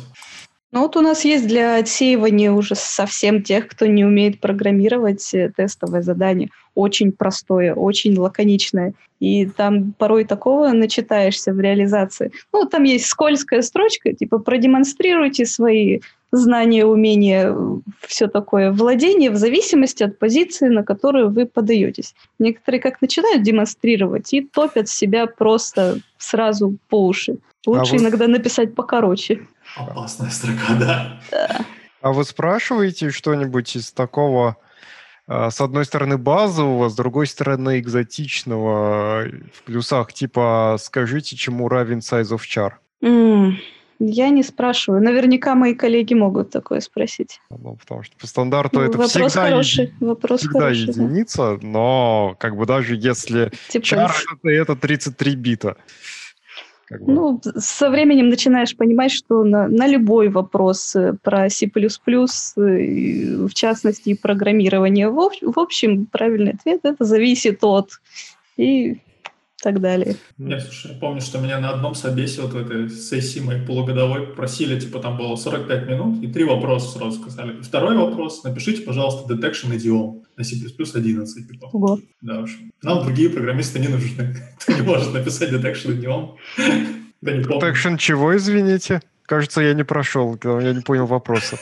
Ну вот у нас есть для отсеивания уже совсем тех, кто не умеет программировать э, тестовое задание. Очень простое, очень лаконичное. И там порой такого начитаешься в реализации. Ну, там есть скользкая строчка, типа продемонстрируйте свои знания, умения, все такое владение в зависимости от позиции, на которую вы подаетесь. Некоторые как начинают демонстрировать и топят себя просто сразу по уши. Лучше а вы... иногда написать покороче. Опасная строка, да. А вы спрашиваете что-нибудь из такого, а, с одной стороны, базового, с другой стороны, экзотичного в плюсах, типа «скажите, чему равен size of char»? Mm, я не спрашиваю. Наверняка мои коллеги могут такое спросить. Ну, потому что по стандарту ну, это вопрос всегда, хороший. Еди... Вопрос всегда хороший, единица, да. но как бы даже если типа... char это, это 33 бита. Как бы. Ну, со временем начинаешь понимать, что на, на любой вопрос э, про C++, э, в частности, и программирование, в, в общем, правильный ответ – это зависит от. И так далее. Я, слушай, я помню, что меня на одном собесе вот в этой сессии моей полугодовой просили, типа, там было 45 минут, и три вопроса сразу сказали. И второй вопрос, напишите, пожалуйста, detection idiom на C++ 11. Типа. Ого. Да, в общем. Нам другие программисты не нужны. [laughs] Кто не может написать detection idiom. Detection чего, извините? Кажется, я не прошел, я не понял вопроса.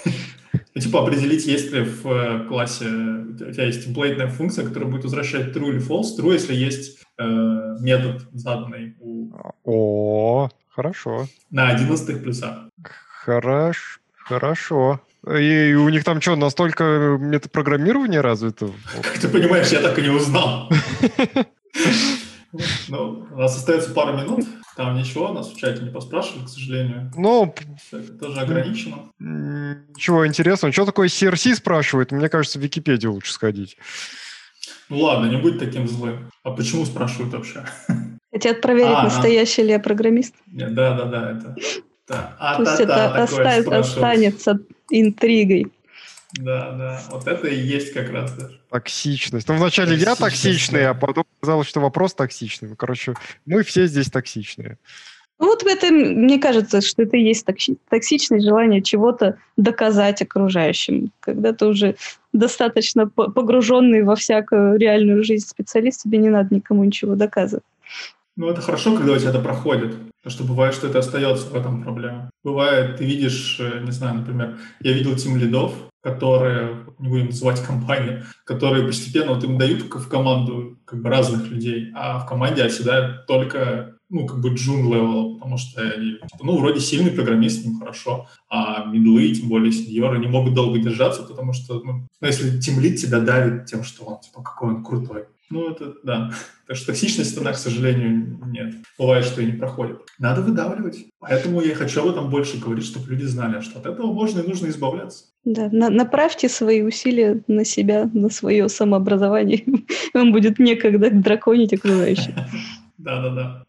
Ну, типа определить, есть ли в э, классе у тебя есть темплейтная функция, которая будет возвращать true или false. True, если есть э, метод заданный у... О, хорошо. На 11 плюсах. Хорош, хорошо. И у них там что, настолько метапрограммирование развито? Как ты понимаешь, я так и не узнал. Ну, у нас остается пару минут. Там ничего, нас в чате не поспрашивали, к сожалению. Ну, это тоже ограничено. Ничего интересного. Что такое CRC спрашивает? Мне кажется, в Википедию лучше сходить. Ну ладно, не будь таким злым. А почему спрашивают вообще? Хотят проверить, а, настоящий ли я программист. Да, да, да, это. Да. А, Пусть та, это та, оставит, останется интригой. Да, да. Вот это и есть как раз даже. Токсичность. Ну, вначале я токсичный, да. а потом казалось, что вопрос токсичный. Ну, короче, мы все здесь токсичные. Ну, вот в этом, мне кажется, что это и есть токсичность, желание чего-то доказать окружающим. Когда ты уже достаточно погруженный во всякую реальную жизнь специалист, тебе не надо никому ничего доказывать. Ну, это хорошо, когда у тебя это проходит. Потому что бывает, что это остается в этом проблема. Бывает, ты видишь, э, не знаю, например, я видел тим лидов, которые, не будем называть компании, которые постепенно вот им дают в команду как бы разных людей, а в команде оседают только ну, как бы джун level, потому что они, типа, ну, вроде сильный программист, им хорошо, а мидлы, тем более сеньоры, не могут долго держаться, потому что, ну, если тимлит тебя давит тем, что он, типа, какой он крутой. Ну, это, да. [laughs] Так что токсичность, она, к сожалению, нет. Бывает, что и не проходит. Надо выдавливать. Поэтому я хочу об этом больше говорить, чтобы люди знали, что от этого можно и нужно избавляться. Да, на, направьте свои усилия на себя, на свое самообразование. [laughs] Вам будет некогда драконить окружающих. [laughs] Да-да-да.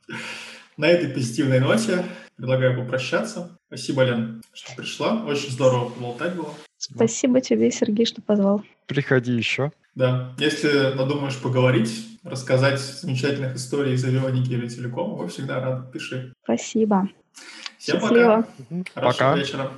На этой позитивной ноте предлагаю попрощаться. Спасибо, Лен, что пришла. Очень здорово поболтать было. Спасибо тебе, Сергей, что позвал. Приходи еще. Да. Если надумаешь поговорить, рассказать замечательных историй из авионики или телекома, вы всегда рады. Пиши. Спасибо. Всем Счастливо. пока. Хорошего вечера.